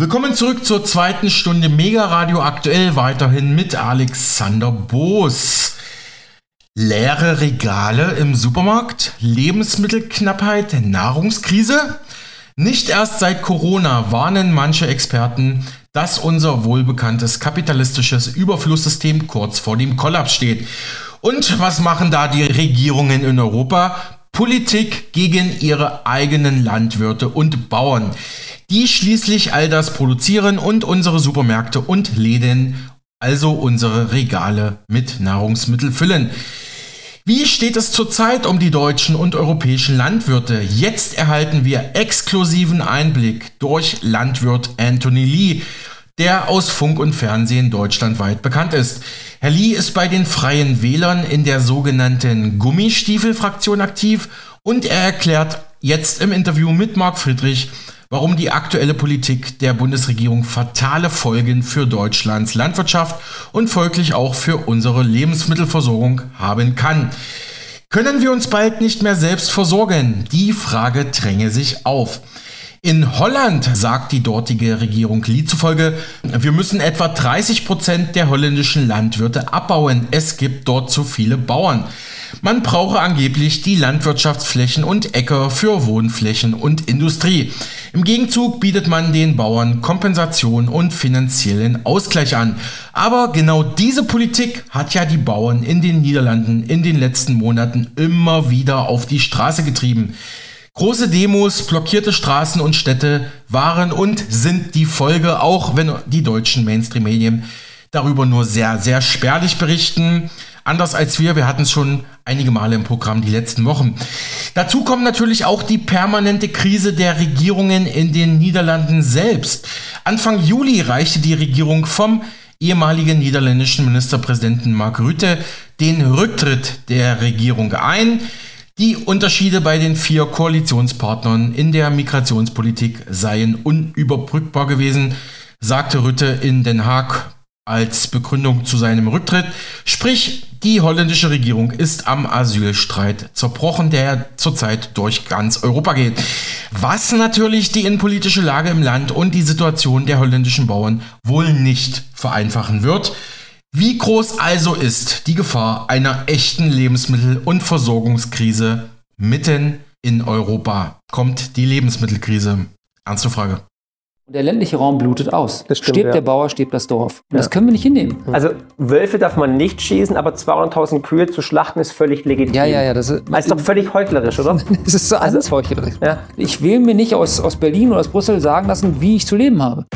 Willkommen zurück zur zweiten Stunde Mega Radio aktuell weiterhin mit Alexander Boos. Leere Regale im Supermarkt, Lebensmittelknappheit, Nahrungskrise? Nicht erst seit Corona warnen manche Experten, dass unser wohlbekanntes kapitalistisches Überflusssystem kurz vor dem Kollaps steht. Und was machen da die Regierungen in Europa? Politik gegen ihre eigenen Landwirte und Bauern, die schließlich all das produzieren und unsere Supermärkte und Läden, also unsere Regale mit Nahrungsmittel füllen. Wie steht es zurzeit um die deutschen und europäischen Landwirte? Jetzt erhalten wir exklusiven Einblick durch Landwirt Anthony Lee, der aus Funk und Fernsehen deutschlandweit bekannt ist. Herr Lee ist bei den Freien Wählern in der sogenannten Gummistiefelfraktion aktiv und er erklärt jetzt im Interview mit Marc Friedrich, warum die aktuelle Politik der Bundesregierung fatale Folgen für Deutschlands Landwirtschaft und folglich auch für unsere Lebensmittelversorgung haben kann. Können wir uns bald nicht mehr selbst versorgen? Die Frage dränge sich auf. In Holland sagt die dortige Regierung Lied zufolge, wir müssen etwa 30 Prozent der holländischen Landwirte abbauen. Es gibt dort zu viele Bauern. Man brauche angeblich die Landwirtschaftsflächen und Äcker für Wohnflächen und Industrie. Im Gegenzug bietet man den Bauern Kompensation und finanziellen Ausgleich an. Aber genau diese Politik hat ja die Bauern in den Niederlanden in den letzten Monaten immer wieder auf die Straße getrieben. Große Demos, blockierte Straßen und Städte waren und sind die Folge, auch wenn die deutschen Mainstream-Medien darüber nur sehr, sehr spärlich berichten. Anders als wir, wir hatten es schon einige Male im Programm die letzten Wochen. Dazu kommt natürlich auch die permanente Krise der Regierungen in den Niederlanden selbst. Anfang Juli reichte die Regierung vom ehemaligen niederländischen Ministerpräsidenten Mark Rutte den Rücktritt der Regierung ein. Die Unterschiede bei den vier Koalitionspartnern in der Migrationspolitik seien unüberbrückbar gewesen, sagte Rütte in Den Haag als Begründung zu seinem Rücktritt. Sprich, die holländische Regierung ist am Asylstreit zerbrochen, der zurzeit durch ganz Europa geht. Was natürlich die innenpolitische Lage im Land und die Situation der holländischen Bauern wohl nicht vereinfachen wird. Wie groß also ist die Gefahr einer echten Lebensmittel- und Versorgungskrise mitten in Europa? Kommt die Lebensmittelkrise? Ernste Frage. Der ländliche Raum blutet aus. Das stimmt, stirbt ja. der Bauer, stirbt das Dorf. Und Ja. das können wir nicht hinnehmen. Also Wölfe darf man nicht schießen, aber 200.000 Kühe zu schlachten ist völlig legitim. Ja, ja, ja. Das ist, Das ist doch völlig heuchlerisch, oder? das ist so alles heuchlerisch. Ja. Ich will mir nicht aus, aus Berlin oder aus Brüssel sagen lassen, wie ich zu leben habe.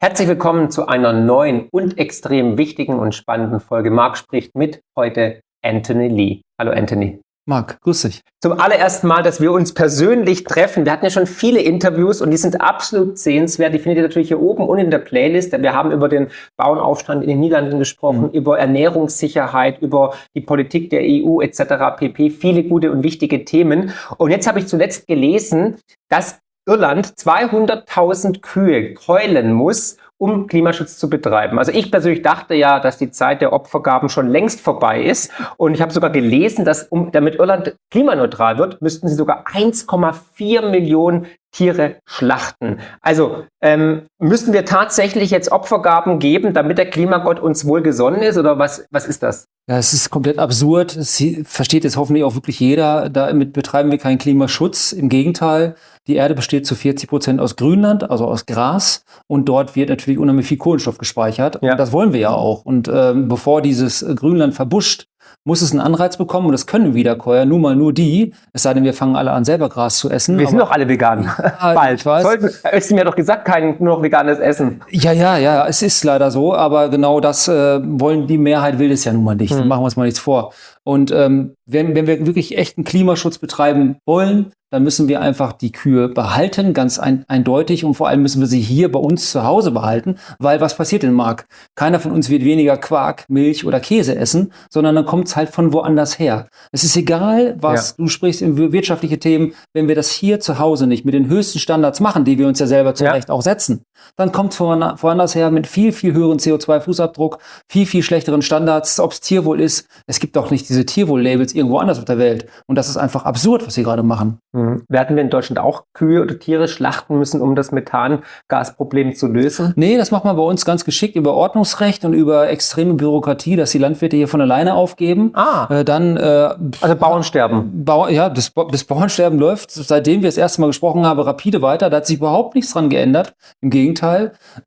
Herzlich willkommen zu einer neuen und extrem wichtigen und spannenden Folge. Marc spricht mit heute Anthony Lee. Hallo Anthony. Marc, grüß dich. Zum allerersten Mal, dass wir uns persönlich treffen. Wir hatten ja schon viele Interviews und die sind absolut sehenswert. Die findet ihr natürlich hier oben und in der Playlist. Wir haben über den Bauernaufstand in den Niederlanden gesprochen, Mhm. über Ernährungssicherheit, über die Politik der EU etc. pp. Viele gute und wichtige Themen. Und jetzt habe ich zuletzt gelesen, dass Irland 200.000 Kühe keulen muss, um Klimaschutz zu betreiben. Also ich persönlich dachte ja, dass die Zeit der Opfergaben schon längst vorbei ist. Und ich habe sogar gelesen, dass um, damit Irland klimaneutral wird, müssten sie sogar 1,4 Millionen Tiere schlachten. Also ähm, müssen wir tatsächlich jetzt Opfergaben geben, damit der Klimagott uns wohlgesonnen ist? Oder was, was ist das? Ja, es ist komplett absurd. Das versteht jetzt hoffentlich auch wirklich jeder. Damit betreiben wir keinen Klimaschutz. Im Gegenteil, die Erde besteht zu 40 Prozent aus Grünland, also aus Gras. Und dort wird natürlich unheimlich viel Kohlenstoff gespeichert. Ja. Und das wollen wir ja auch. Und ähm, bevor dieses Grünland verbuscht, muss es einen Anreiz bekommen. Und das können Wiederkäuer, nun mal nur die. Es sei denn, wir fangen alle an, selber Gras zu essen. Wir sind doch alle vegan. Ja, Bald. ich weiß. Sollten, hast du mir doch gesagt, kein nur noch veganes Essen. Ja, ja, ja, es ist leider so, aber genau das äh, wollen die Mehrheit will es ja nun mal nicht. Hm. Machen wir uns mal nichts vor. Und ähm, wenn, wenn wir wirklich echten Klimaschutz betreiben wollen, dann müssen wir einfach die Kühe behalten, ganz ein, eindeutig. Und vor allem müssen wir sie hier bei uns zu Hause behalten, weil was passiert denn, Marc? Keiner von uns wird weniger Quark, Milch oder Käse essen, sondern dann kommt es halt von woanders her. Es ist egal, was du sprichst in wirtschaftliche Themen, wenn wir das hier zu Hause nicht mit den höchsten Standards machen, die wir uns ja selber zu Ja. Recht auch setzen, dann kommt von woanders her mit viel, viel höheren CO2-Fußabdruck, viel, viel schlechteren Standards, ob es Tierwohl ist. Es gibt doch nicht diese diese Tierwohl-Labels irgendwo anders auf der Welt. Und das ist einfach absurd, was sie gerade machen. Mhm. Werden wir in Deutschland auch Kühe oder Tiere schlachten müssen, um das Methangasproblem zu lösen? Nee, das macht man bei uns ganz geschickt über Ordnungsrecht und über extreme Bürokratie, dass die Landwirte hier von alleine aufgeben. Ah. Äh, dann, äh, also Bauernsterben. Bau, ja, das, das Bauernsterben läuft, seitdem wir das erste Mal gesprochen haben, rapide weiter. Da hat sich überhaupt nichts dran geändert. Im Gegenteil.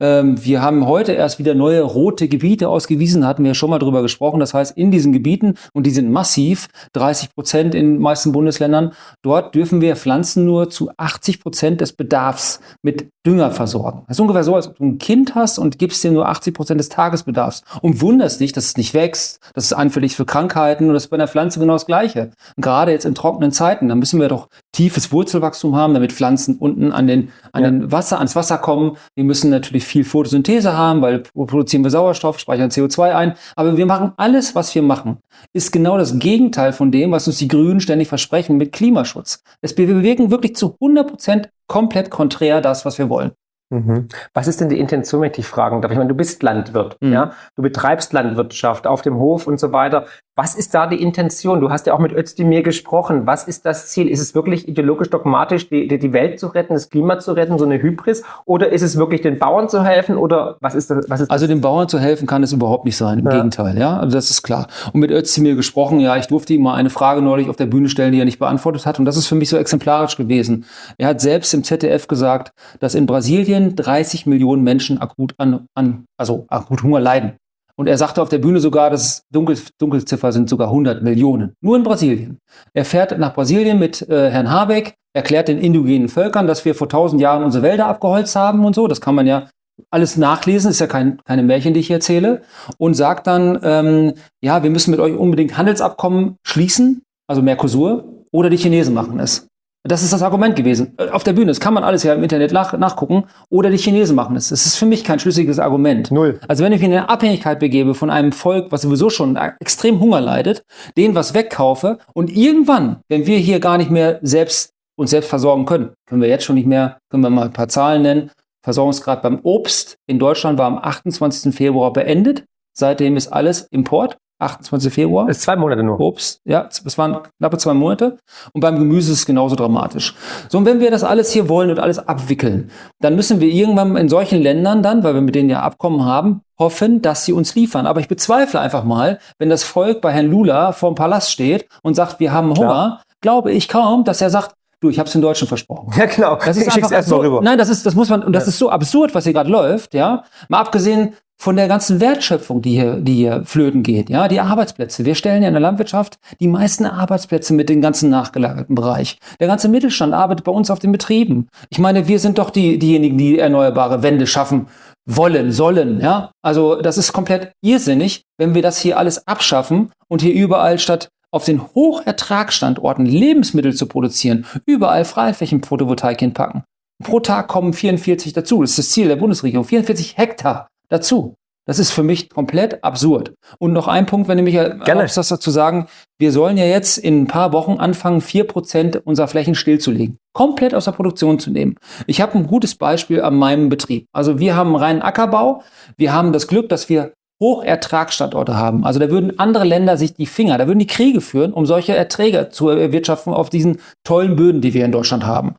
Ähm, wir haben heute erst wieder neue rote Gebiete ausgewiesen, hatten wir schon mal drüber gesprochen. Das heißt, in diesen Gebieten, und die sind massiv, 30 Prozent in den meisten Bundesländern, dort dürfen wir Pflanzen nur zu 80 Prozent des Bedarfs mit Dünger versorgen. Das ist ungefähr so, als ob du ein Kind hast und gibst dir nur 80 Prozent des Tagesbedarfs und wunderst dich, dass es nicht wächst, dass es anfällig für Krankheiten und das ist bei einer Pflanze genau das Gleiche. Und gerade jetzt in trockenen Zeiten, da müssen wir doch tiefes Wurzelwachstum haben, damit Pflanzen unten an den, an ja. den Wasser, ans Wasser kommen. Wir müssen natürlich viel Photosynthese haben, weil produzieren wir Sauerstoff, speichern CO2 ein. Aber wir machen alles, was wir machen, ist genau das Gegenteil von dem, was uns die Grünen ständig versprechen mit Klimaschutz. Es, wir bewirken wirklich zu 100 Prozent komplett konträr das, was wir wollen. Mhm. Was ist denn die Intention, wenn ich dich fragen darf? Ich meine, du bist Landwirt, mhm. ja, du betreibst Landwirtschaft auf dem Hof und so weiter. Was ist da die Intention? Du hast ja auch mit Özdemir gesprochen. Was ist das Ziel? Ist es wirklich ideologisch dogmatisch, die, die Welt zu retten, das Klima zu retten, so eine Hybris? Oder ist es wirklich den Bauern zu helfen? Oder was ist das? Was ist also den Bauern zu helfen kann es überhaupt nicht sein. Im ja. Gegenteil, ja. Also das ist klar. Und mit Özdemir gesprochen, ja, ich durfte ihm mal eine Frage neulich auf der Bühne stellen, die er nicht beantwortet hat. Und das ist für mich so exemplarisch gewesen. Er hat selbst im ZDF gesagt, dass in Brasilien 30 Millionen Menschen akut an, an also akut Hunger leiden. Und er sagte auf der Bühne sogar, dass Dunkel, Dunkelziffer sind sogar 100 Millionen. Nur in Brasilien. Er fährt nach Brasilien mit äh, Herrn Habeck, erklärt den indigenen Völkern, dass wir vor tausend Jahren unsere Wälder abgeholzt haben und so. Das kann man ja alles nachlesen, ist ja kein, keine Märchen, die ich erzähle. Und sagt dann, ähm, ja, wir müssen mit euch unbedingt Handelsabkommen schließen, also Mercosur, oder die Chinesen machen es. Das ist das Argument gewesen. Auf der Bühne, das kann man alles ja im Internet nach, nachgucken. Oder die Chinesen machen es. Das ist für mich kein schlüssiges Argument. Null. Also wenn ich mich in eine Abhängigkeit begebe von einem Volk, was sowieso schon extrem Hunger leidet, denen was wegkaufe und irgendwann, wenn wir hier gar nicht mehr selbst uns selbst versorgen können, können wir jetzt schon nicht mehr, können wir mal ein paar Zahlen nennen. Versorgungsgrad beim Obst in Deutschland war am 28. Februar beendet. Seitdem ist alles Import. 28. Februar. Das ist zwei Monate nur. Obst, ja, das waren knappe zwei Monate. Und beim Gemüse ist es genauso dramatisch. So, und wenn wir das alles hier wollen und alles abwickeln, dann müssen wir irgendwann in solchen Ländern dann, weil wir mit denen ja Abkommen haben, hoffen, dass sie uns liefern. Aber ich bezweifle einfach mal, wenn das Volk bei Herrn Lula vor dem Palast steht und sagt, wir haben Hunger, Klar. glaube ich kaum, dass er sagt, Du, ich habe es den Deutschen versprochen. Ja, genau. Das ist ich einfach mal rüber. Nein, das ist, das muss man, und das ja. ist so absurd, was hier gerade läuft, ja. Mal abgesehen von der ganzen Wertschöpfung, die hier, die hier flöten geht, ja, die Arbeitsplätze. Wir stellen ja in der Landwirtschaft die meisten Arbeitsplätze mit dem ganzen nachgelagerten Bereich. Der ganze Mittelstand arbeitet bei uns auf den Betrieben. Ich meine, wir sind doch die, diejenigen, die erneuerbare Wende schaffen wollen, sollen, ja. Also, das ist komplett irrsinnig, wenn wir das hier alles abschaffen und hier überall statt auf den Hochertragsstandorten Lebensmittel zu produzieren, überall Freiflächen-Photovoltaik hinpacken. Pro Tag kommen 44 dazu. Das ist das Ziel der Bundesregierung. 44 Hektar dazu. Das ist für mich komplett absurd. Und noch ein Punkt, wenn ich mich erlaubst, das dazu sagen, wir sollen ja jetzt in ein paar Wochen anfangen, vier Prozent unserer Flächen stillzulegen. Komplett aus der Produktion zu nehmen. Ich habe ein gutes Beispiel an meinem Betrieb. Also wir haben reinen Ackerbau. Wir haben das Glück, dass wir Hochertragsstandorte haben. Also da würden andere Länder sich die Finger, da würden die Kriege führen, um solche Erträge zu erwirtschaften auf diesen tollen Böden, die wir in Deutschland haben.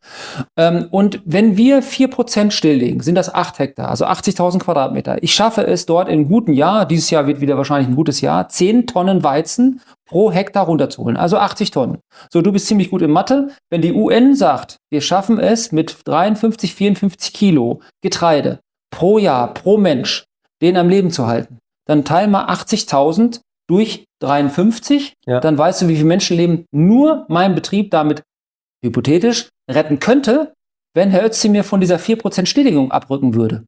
Ähm, und wenn wir vier Prozent stilllegen, sind das acht Hektar, also 80.000 Quadratmeter. Ich schaffe es dort in einem guten Jahr, dieses Jahr wird wieder wahrscheinlich ein gutes Jahr, zehn Tonnen Weizen pro Hektar runterzuholen, also 80 Tonnen. So, du bist ziemlich gut in Mathe. Wenn die UN sagt, wir schaffen es mit 53, 54 Kilo Getreide pro Jahr, pro Mensch, den am Leben zu halten, dann teil mal 80.000 durch 53, ja. dann weißt du, wie viele Menschenleben nur mein Betrieb damit hypothetisch retten könnte, wenn Herr Özdemir von dieser 4% Stilllegung abrücken würde.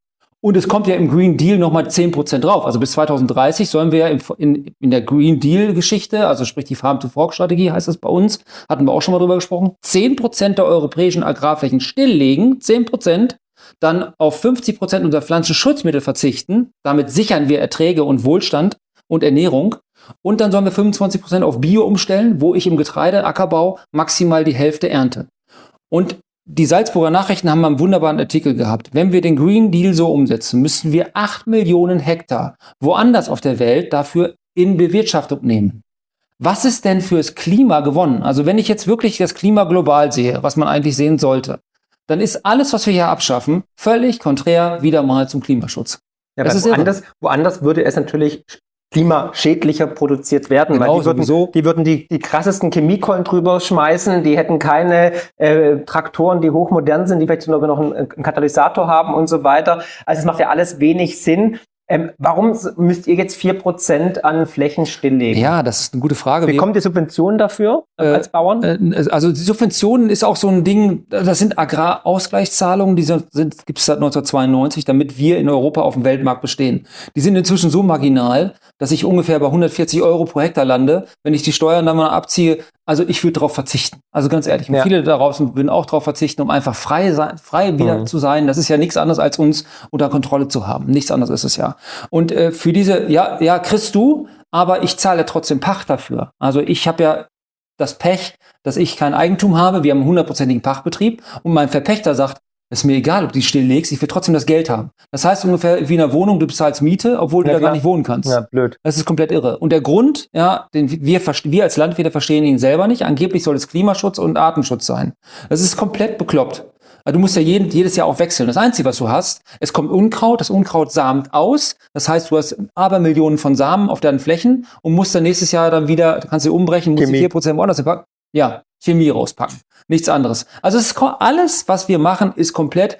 Und es kommt ja im Green Deal nochmal 10% drauf. Also bis 2030 sollen wir ja in, in, in der Green Deal-Geschichte, also sprich die Farm-to-Fork-Strategie heißt das bei uns, hatten wir auch schon mal drüber gesprochen, 10% der europäischen Agrarflächen stilllegen, 10%, dann auf 50 Prozent unserer Pflanzenschutzmittel verzichten. Damit sichern wir Erträge und Wohlstand und Ernährung. Und dann sollen wir 25 Prozent auf Bio umstellen, wo ich im Getreideackerbau maximal die Hälfte ernte. Und die Salzburger Nachrichten haben einen wunderbaren Artikel gehabt. Wenn wir den Green Deal so umsetzen, müssen wir 8 Millionen Hektar woanders auf der Welt dafür in Bewirtschaftung nehmen. was ist denn fürs Klima gewonnen? Also wenn ich jetzt wirklich das Klima global sehe, was man eigentlich sehen sollte, dann ist alles, was wir hier abschaffen, völlig konträr wieder mal zum Klimaschutz. Ja, das ist woanders, woanders würde es natürlich klimaschädlicher produziert werden, genau, weil die würden, die, würden die, die krassesten Chemiekollen drüber schmeißen, die hätten keine äh, Traktoren, die hochmodern sind, die vielleicht sogar noch einen, einen Katalysator haben und so weiter. Also es macht ja alles wenig Sinn. Ähm, warum müsst ihr jetzt 4% an Flächen stilllegen? Ja, das ist eine gute Frage. Bekommt ihr Subventionen dafür äh, als Bauern? Äh, also die Subventionen ist auch so ein Ding, das sind Agrarausgleichszahlungen, die sind, gibt es seit 1992, damit wir in Europa auf dem Weltmarkt bestehen. Die sind inzwischen so marginal, dass ich ungefähr bei 140 Euro pro Hektar lande. Wenn ich die Steuern dann mal abziehe, also ich würde darauf verzichten. Also ganz ehrlich, ja. viele daraus würden auch darauf verzichten, um einfach frei, sein, frei wieder mhm. zu sein. Das ist ja nichts anderes, als uns unter Kontrolle zu haben. Nichts anderes ist es ja. Und äh, für diese, ja, ja, kriegst du, aber ich zahle trotzdem Pacht dafür. Also ich habe ja das Pech, dass ich kein Eigentum habe. Wir haben einen hundertprozentigen Pachtbetrieb und mein Verpächter sagt, ist mir egal, ob du die stilllegst, ich will trotzdem das Geld haben. Das heißt ungefähr wie in einer Wohnung, du bezahlst Miete, obwohl ja, du da klar. gar nicht wohnen kannst. Ja, blöd. Das ist komplett irre. Und der Grund, ja, den wir, wir als Landwirte verstehen ihn selber nicht. Angeblich soll es Klimaschutz und Artenschutz sein. Das ist komplett bekloppt. Du musst ja jeden, jedes Jahr auch wechseln. Das Einzige, was du hast, es kommt Unkraut, das Unkraut samt aus. Das heißt, du hast aber Millionen von Samen auf deinen Flächen und musst dann nächstes Jahr dann wieder, du kannst sie umbrechen, musst Chemie. die 4% woanders packen. Ja, Chemie rauspacken. Nichts anderes. Also es ist alles, was wir machen, ist komplett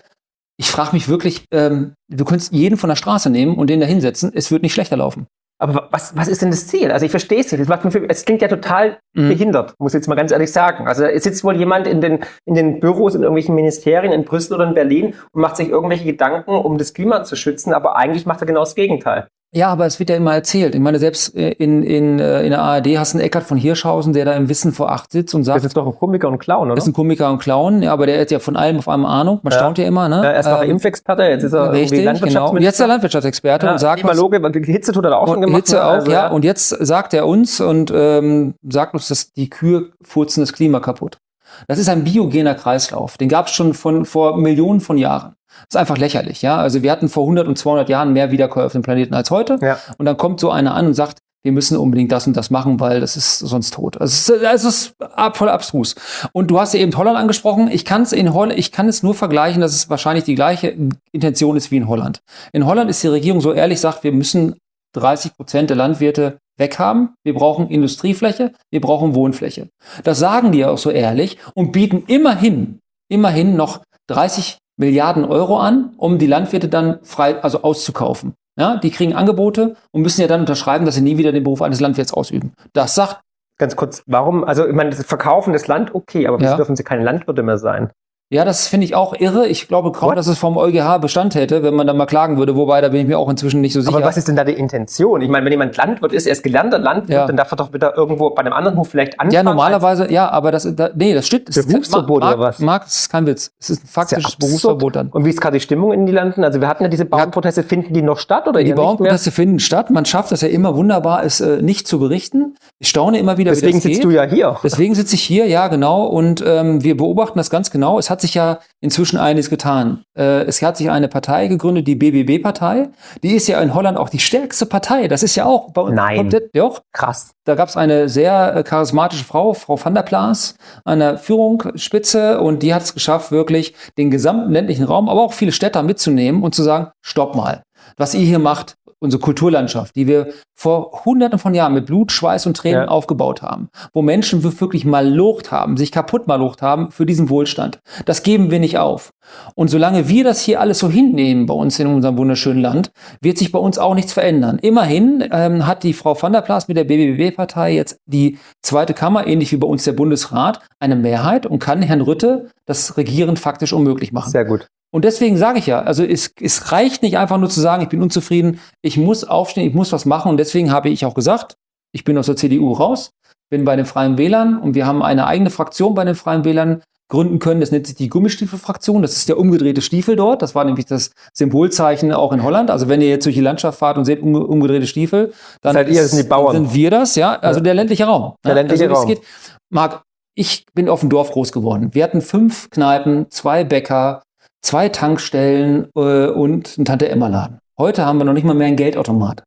ich frage mich wirklich, ähm, du könntest jeden von der Straße nehmen und den da hinsetzen, es wird nicht schlechter laufen. Aber was, was ist denn das Ziel? Also ich verstehe es nicht. Es klingt ja total mhm. behindert, muss ich jetzt mal ganz ehrlich sagen. Also es sitzt wohl jemand in den, in den Büros in irgendwelchen Ministerien in Brüssel oder in Berlin und macht sich irgendwelche Gedanken, um das Klima zu schützen, aber eigentlich macht er genau das Gegenteil. Ja, aber es wird ja immer erzählt. Ich meine, selbst äh, in, in, äh, in der ARD hast du einen Eckart von Hirschhausen, der da im Wissen vor acht sitzt und sagt. Das ist doch ein Komiker und Clown, oder? Das ist ein Komiker und Clown, ja, aber der hat ja von allem auf einmal Ahnung. Man ja. staunt ja immer, ne? Ja, erst war er ähm, Impfexperte, jetzt ist er richtig, genau. Und jetzt ist er Landwirtschaftsexperte ja, und sagt. Klimaloge, Hitze tut er auch schon gemacht. Hitze ne? auch, also, ja. Und jetzt sagt er uns und ähm, sagt uns, dass die Kühe furzen das Klima kaputt. Das ist ein biogener Kreislauf. Den gab es schon von vor Millionen von Jahren. Das ist einfach lächerlich, ja. Also wir hatten vor 100 und 200 Jahren mehr Wiederkäuer auf dem Planeten als heute. Ja. Und dann kommt so einer an und sagt, wir müssen unbedingt das und das machen, weil das ist sonst tot. Also es ist, es ist voll abstrus. Und du hast ja eben Holland angesprochen. Ich kann es in Holland, ich kann es nur vergleichen, dass es wahrscheinlich die gleiche Intention ist wie in Holland. In Holland ist die Regierung so ehrlich, sagt, wir müssen 30 Prozent der Landwirte weghaben. Wir brauchen Industriefläche, wir brauchen Wohnfläche. Das sagen die auch so ehrlich und bieten immerhin, immerhin noch 30 Milliarden Euro an, um die Landwirte dann frei, also auszukaufen. Ja, die kriegen Angebote und müssen ja dann unterschreiben, dass sie nie wieder den Beruf eines Landwirts ausüben. Das sagt. Ganz kurz, warum, also ich meine, das Verkaufen des Land, okay, aber ja. dürfen sie keine Landwirte mehr sein? Ja, das finde ich auch irre. Ich glaube kaum, What? dass es vom EuGH Bestand hätte, wenn man da mal klagen würde. Wobei, da bin ich mir auch inzwischen nicht so sicher. Aber was ist denn da die Intention? Ich meine, wenn jemand Landwirt ist, er ist gelernter Landwirt, ja. dann darf er doch wieder irgendwo bei einem anderen Hof vielleicht anfangen. Ja, normalerweise, ja, aber das, da, nee, das stimmt. Berufsverbot Marc, oder was? Marc, das ist kein Witz. Es ist ein faktisches ist Berufsverbot dann. Und wie ist gerade die Stimmung in den Landen? Also wir hatten ja diese Bauernproteste, finden die noch statt oder Die Bauernproteste finden statt. Man schafft das ja immer wunderbar, es äh, nicht zu berichten. Ich staune immer wieder, Deswegen wie das sitzt geht. du ja hier. Deswegen sitze ich hier, ja, genau. Und ähm, wir beobachten das ganz genau. Es hat sich ja inzwischen einiges getan. Äh, es hat sich eine Partei gegründet, die BBB-Partei. Die ist ja in Holland auch die stärkste Partei. Das ist ja auch bei uns Nein. komplett, doch. Krass. Da gab es eine sehr äh, charismatische Frau, Frau van der Plaas, an der Führungsspitze und die hat es geschafft, wirklich den gesamten ländlichen Raum, aber auch viele Städte mitzunehmen und zu sagen, stopp mal. Was ihr hier macht, unsere Kulturlandschaft, die wir vor hunderten von Jahren mit Blut, Schweiß und Tränen ja. aufgebaut haben, wo Menschen wirklich mal locht haben, sich kaputt mal locht haben für diesen Wohlstand. Das geben wir nicht auf. Und solange wir das hier alles so hinnehmen bei uns in unserem wunderschönen Land, wird sich bei uns auch nichts verändern. Immerhin ähm, hat die Frau van der Plaas mit der BBB-Partei jetzt die zweite Kammer, ähnlich wie bei uns der Bundesrat, eine Mehrheit und kann Herrn Rütte das Regieren faktisch unmöglich machen. Sehr gut. Und deswegen sage ich ja, also es, es reicht nicht einfach nur zu sagen, ich bin unzufrieden, ich muss aufstehen, ich muss was machen. Und deswegen habe ich auch gesagt, ich bin aus der CDU raus, bin bei den Freien Wählern und wir haben eine eigene Fraktion bei den Freien Wählern gründen können. Das nennt sich die Gummistiefelfraktion. Das ist der umgedrehte Stiefel dort. Das war nämlich das Symbolzeichen auch in Holland. Also wenn ihr jetzt durch die Landschaft fahrt und seht umgedrehte Stiefel, dann Seid ihr, sind, die Bauern. sind wir das, ja. Also ja. der ländliche Raum. Der ländliche also, Raum. Geht. Marc, ich bin auf dem Dorf groß geworden. Wir hatten fünf Kneipen, zwei Bäcker, zwei Tankstellen äh, und einen Tante-Emma-Laden. Heute haben wir noch nicht mal mehr einen Geldautomat.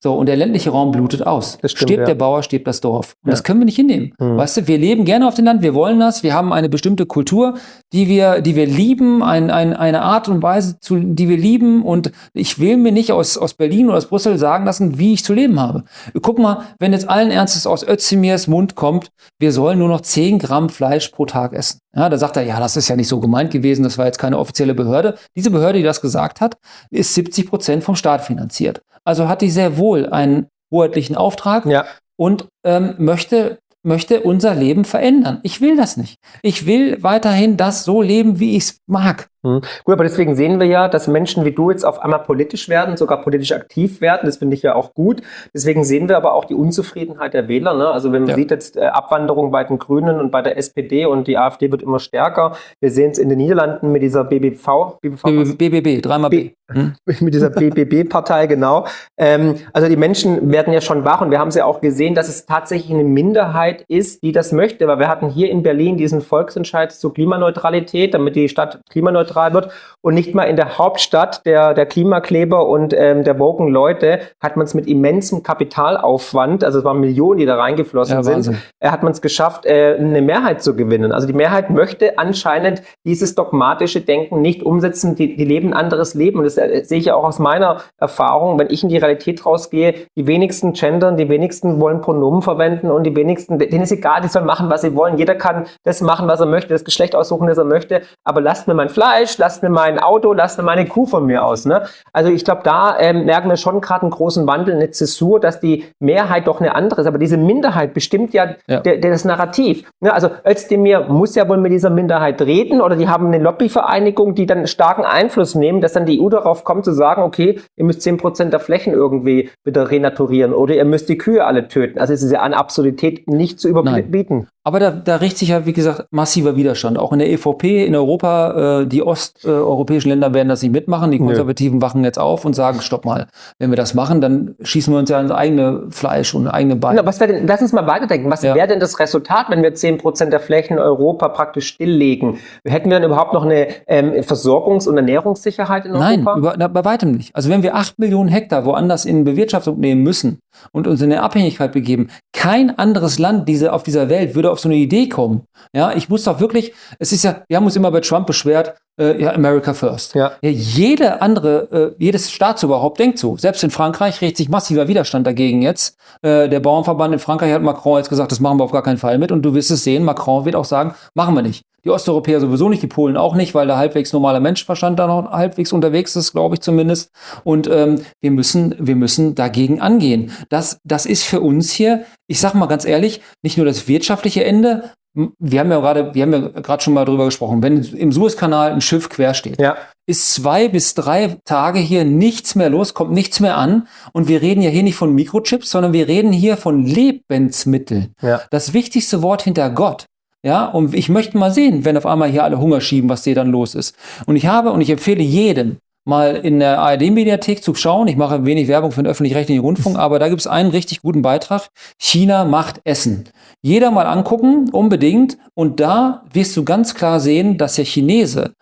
So, und der ländliche Raum blutet aus. Das stimmt, stirbt ja. der Bauer, stirbt das Dorf. Und Ja. das können wir nicht hinnehmen. Mhm. Weißt du, wir leben gerne auf dem Land, wir wollen das, wir haben eine bestimmte Kultur, die wir, die wir lieben, ein, ein, eine Art und Weise, zu, die wir lieben. Und ich will mir nicht aus, aus Berlin oder aus Brüssel sagen lassen, wie ich zu leben habe. Guck mal, wenn jetzt allen Ernstes aus Özimirs Mund kommt, wir sollen nur noch 10 Gramm Fleisch pro Tag essen. Ja, da sagt er, ja, das ist ja nicht so gemeint gewesen, das war jetzt keine offizielle Behörde. Diese Behörde, die das gesagt hat, ist 70 Prozent vom Staat finanziert. Also hat die sehr wohl einen hoheitlichen Auftrag Ja. und ähm, möchte, möchte unser Leben verändern. Ich will das nicht. Ich will weiterhin das so leben, wie ich es mag. Hm. Gut, aber deswegen sehen wir ja, dass Menschen wie du jetzt auf einmal politisch werden, sogar politisch aktiv werden. Das finde ich ja auch gut. Deswegen sehen wir aber auch die Unzufriedenheit der Wähler. Ne? Also wenn man Ja. sieht jetzt äh, Abwanderung bei den Grünen und bei der SPD und die AfD wird immer stärker. Wir sehen es in den Niederlanden mit dieser BBV, BBV? BBB, dreimal B. Hm? mit dieser BBB-Partei, genau. Ähm, also die Menschen werden ja schon wach und wir haben es ja auch gesehen, dass es tatsächlich eine Minderheit ist, die das möchte. Weil wir hatten hier in Berlin diesen Volksentscheid zur Klimaneutralität, damit die Stadt klimaneutral wird. Und nicht mal in der Hauptstadt der, der Klimakleber und ähm, der woken Leute hat man es mit immensem Kapitalaufwand, also es waren Millionen, die da reingeflossen Ja, sind, äh, hat man es geschafft, äh, eine Mehrheit zu gewinnen. Also die Mehrheit möchte anscheinend dieses dogmatische Denken nicht umsetzen. Die, die leben ein anderes Leben. Und das äh, sehe ich ja auch aus meiner Erfahrung, wenn ich in die Realität rausgehe, die wenigsten gendern, die wenigsten wollen Pronomen verwenden und die wenigsten, denen ist egal, die sollen machen, was sie wollen. Jeder kann das machen, was er möchte, das Geschlecht aussuchen, das er möchte. Aber lasst mir mein Fleisch, lasst mir mein Auto, lasst mir meine Kuh von mir aus. Ne? Also ich glaube, da ähm, merken wir schon gerade einen großen Wandel, eine Zäsur, dass die Mehrheit doch eine andere ist. Aber diese Minderheit bestimmt ja, Ja. Der, der das Narrativ. Ne? Also Özdemir muss ja wohl mit dieser Minderheit reden oder die haben eine Lobbyvereinigung, die dann starken Einfluss nehmen, dass dann die EU darauf kommt zu sagen, okay, ihr müsst 10% der Flächen irgendwie wieder renaturieren oder ihr müsst die Kühe alle töten. Also es ist ja an Absurdität nicht zu überbieten. Aber da, da richtet sich ja, wie gesagt, massiver Widerstand. Auch in der EVP, in Europa, äh, die osteuropäischen Länder werden das nicht mitmachen. Die. Konservativen wachen jetzt auf und sagen, stopp mal, wenn wir das machen, dann schießen wir uns ja ins eigene Fleisch und eigene Beine. Was wäre denn, lass uns mal weiterdenken. Was Ja. wäre denn das Resultat, wenn wir 10% der Flächen in Europa praktisch stilllegen? Hätten wir dann überhaupt noch eine ähm, Versorgungs- und Ernährungssicherheit in Nein, Europa? über, na, bei weitem nicht. Also wenn wir acht Millionen Hektar woanders in Bewirtschaftung nehmen müssen und uns in eine Abhängigkeit begeben, kein anderes Land diese, auf dieser Welt würde auf so eine Idee kommen. Ja, ich muss doch wirklich, es ist ja, wir haben uns immer bei Trump beschwert, äh, ja, America first. Ja. Ja, jede andere, äh, jedes Staatsüberhaupt denkt so. Selbst in Frankreich regt sich massiver Widerstand dagegen jetzt. Äh, der Bauernverband in Frankreich hat Macron jetzt gesagt, das machen wir auf gar keinen Fall mit. Und du wirst es sehen, Macron wird auch sagen, machen wir nicht. Die Osteuropäer sowieso nicht, die Polen auch nicht, weil der halbwegs normaler Menschenverstand da noch halbwegs unterwegs ist, glaube ich zumindest. Und ähm, wir müssen, wir müssen dagegen angehen. Das, das ist für uns hier, ich sage mal ganz ehrlich, nicht nur das wirtschaftliche Ende. Wir haben ja gerade, wir haben ja gerade schon mal drüber gesprochen. Wenn im Suezkanal ein Schiff quer steht, Ja. ist zwei bis drei Tage hier nichts mehr los, kommt nichts mehr an. Und wir reden ja hier nicht von Mikrochips, sondern wir reden hier von Lebensmitteln. Ja. Das wichtigste Wort hinter Gott. Ja, und ich möchte mal sehen, wenn auf einmal hier alle Hunger schieben, was hier dann los ist. Und ich habe, und ich empfehle jedem, mal in der ARD-Mediathek zu schauen. Ich mache wenig Werbung für den öffentlich-rechtlichen Rundfunk, aber da gibt es einen richtig guten Beitrag. China macht Essen. Jeder mal angucken, unbedingt. Und da wirst du ganz klar sehen, dass der Chinese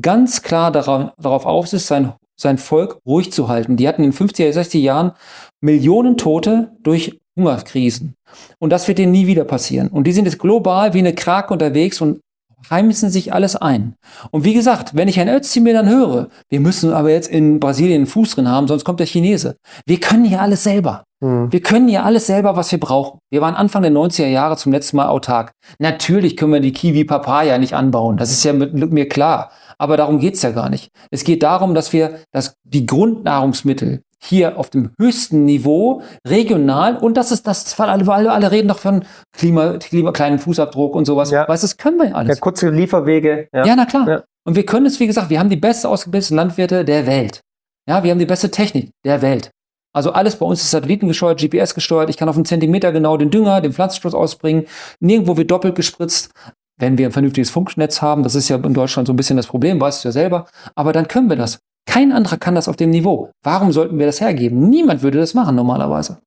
ganz klar darauf, darauf aus ist, sein, sein Volk ruhig zu halten. Die hatten in den 50er, 60er Jahren Millionen Tote durch Hungerkrisen. Und das wird denen nie wieder passieren. Und die sind jetzt global wie eine Krake unterwegs und heimsen sich alles ein. Und wie gesagt, wenn ich Herrn Özdemir dann höre, wir müssen aber jetzt in Brasilien einen Fuß drin haben, sonst kommt der Chinese. Wir können hier alles selber. Hm. Wir können hier alles selber, was wir brauchen. Wir waren Anfang der 90er Jahre zum letzten Mal autark. Natürlich können wir die Kiwi Papaya nicht anbauen. Das ist ja mit, mit mir klar. Aber darum geht's ja gar nicht. Es geht darum, dass wir dass die Grundnahrungsmittel hier auf dem höchsten Niveau, regional, und das ist das, weil alle, alle, alle reden doch von Klima, Klima, kleinen Fußabdruck und sowas. Ja. Weißt du, das können wir ja Ja, alles. kurze Lieferwege. Ja, na klar. Ja. Und wir können es, wie gesagt, wir haben die best ausgebildeten Landwirte der Welt. Ja, wir haben die beste Technik der Welt. Also alles bei uns ist satellitengesteuert, GPS gesteuert. Ich kann auf einen Zentimeter genau den Dünger, den Pflanzenschutz ausbringen. Nirgendwo wird doppelt gespritzt. Wenn wir ein vernünftiges Funknetz haben, das ist ja in Deutschland so ein bisschen das Problem, weißt du ja selber. Aber dann können wir das. Kein anderer kann das auf dem Niveau. Warum sollten wir das hergeben? Niemand würde das machen normalerweise.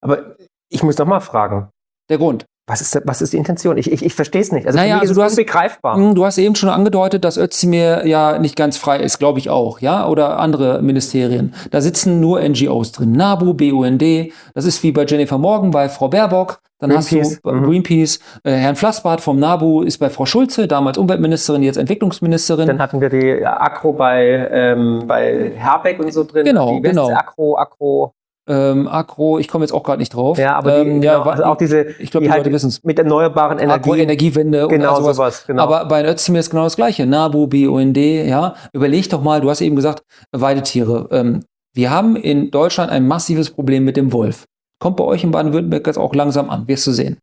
Aber ich muss doch mal fragen. Der Grund. Was ist, was ist die Intention? Ich, ich, ich verstehe es nicht. Also, naja, also du, hast, unbegreifbar. Hm, du hast eben schon angedeutet, dass Özdemir ja nicht ganz frei ist, glaube ich auch, ja, oder andere Ministerien. Da sitzen nur NGOs drin. NABU, BUND, das ist wie bei Jennifer Morgan, bei Frau Baerbock. Dann Greenpeace. hast du mhm. Greenpeace. Äh, Herrn Flassbart vom NABU ist bei Frau Schulze, damals Umweltministerin, jetzt Entwicklungsministerin. Dann hatten wir die Akro bei, ähm, bei Herbeck und so drin. Genau, genau. Akro, Akro ähm, Agro, ich komme jetzt auch gerade nicht drauf. Ja, aber die, ähm, ja, genau, also auch diese, ich glaube, die, die halt Leute wissen es. Mit erneuerbaren Energien. Energiewende genau und sowas. sowas. Genau. Aber bei Özdemir ist genau das Gleiche. NABU, BUND, ja. Überleg doch mal, du hast eben gesagt, Weidetiere. Ähm, wir haben in Deutschland ein massives Problem mit dem Wolf. Kommt bei euch in Baden-Württemberg jetzt auch langsam an, wirst du sehen.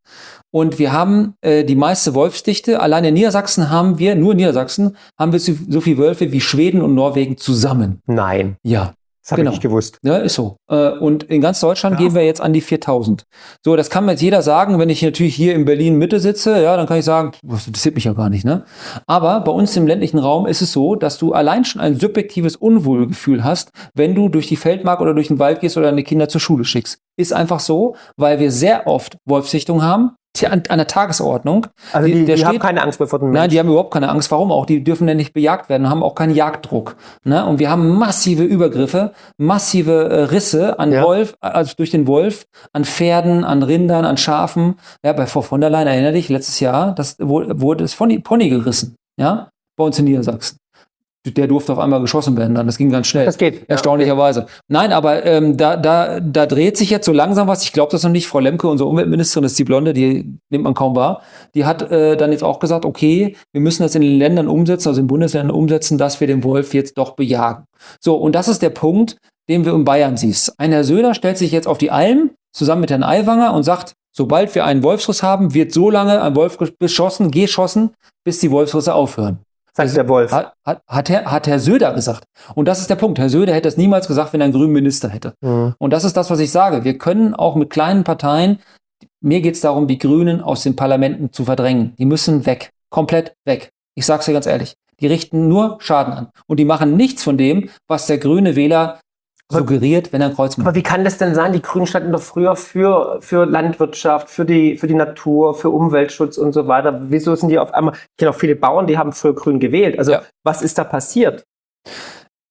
Und wir haben äh, die meiste Wolfsdichte. Allein in Niedersachsen haben wir, nur in Niedersachsen, haben wir so, so viele Wölfe wie Schweden und Norwegen zusammen. Nein. Ja. Das habe genau. ich nicht gewusst. Ja, ist so. Äh, und in ganz Deutschland ja. gehen wir jetzt an die 4000. So, das kann mir jetzt jeder sagen, wenn ich natürlich hier in Berlin Mitte sitze, ja, dann kann ich sagen, das interessiert mich ja gar nicht, ne? Aber bei uns im ländlichen Raum ist es so, dass du allein schon ein subjektives Unwohlgefühl hast, wenn du durch die Feldmark oder durch den Wald gehst oder deine Kinder zur Schule schickst. Ist einfach so, weil wir sehr oft Wolfsichtungen haben, an, an der Tagesordnung. Also die, die, die steht, haben keine Angst mehr vor den Menschen. Nein, die haben überhaupt keine Angst. Warum auch? Die dürfen ja nicht bejagt werden, haben auch keinen Jagddruck. Ne? Und wir haben massive Übergriffe, massive äh, Risse an ja. Wolf, also durch den Wolf, an Pferden, an Rindern, an Schafen. Ja, bei Frau von der Leyen, erinnere dich, letztes Jahr, das wurde das Pony, Pony gerissen. Ja, bei uns in Niedersachsen der durfte auf einmal geschossen werden dann. Das ging ganz schnell. Das geht. Erstaunlicherweise. Ja. Nein, aber ähm, da, da, da dreht sich jetzt so langsam was. Ich glaube das noch nicht. Frau Lemke, unsere Umweltministerin, das ist die Blonde, die nimmt man kaum wahr. Die hat äh, dann jetzt auch gesagt, okay, wir müssen das in den Ländern umsetzen, also in Bundesländern umsetzen, dass wir den Wolf jetzt doch bejagen. So, und das ist der Punkt, den wir in Bayern siehst. Ein Herr Söder stellt sich jetzt auf die Alm zusammen mit Herrn Aiwanger und sagt, sobald wir einen Wolfsriss haben, wird so lange ein Wolf geschossen, geschossen, bis die Wolfsrisse aufhören. Sagt der Wolf. Hat, hat, hat, Herr, hat Herr Söder gesagt. Und das ist der Punkt. Herr Söder hätte es niemals gesagt, wenn er einen grünen Minister hätte. Mhm. Und das ist das, was ich sage. Wir können auch mit kleinen Parteien, mir geht es darum, die Grünen aus den Parlamenten zu verdrängen. Die müssen weg. Komplett weg. Ich sage es dir ganz ehrlich. Die richten nur Schaden an. Und die machen nichts von dem, was der grüne Wähler suggeriert, wenn er Kreuz macht. Aber wie kann das denn sein? Die Grünen standen doch früher für, für Landwirtschaft, für die, für die Natur, für Umweltschutz und so weiter. Wieso sind die auf einmal, ich kenne auch viele Bauern, die haben früher Grün gewählt. Also ja. was ist da passiert?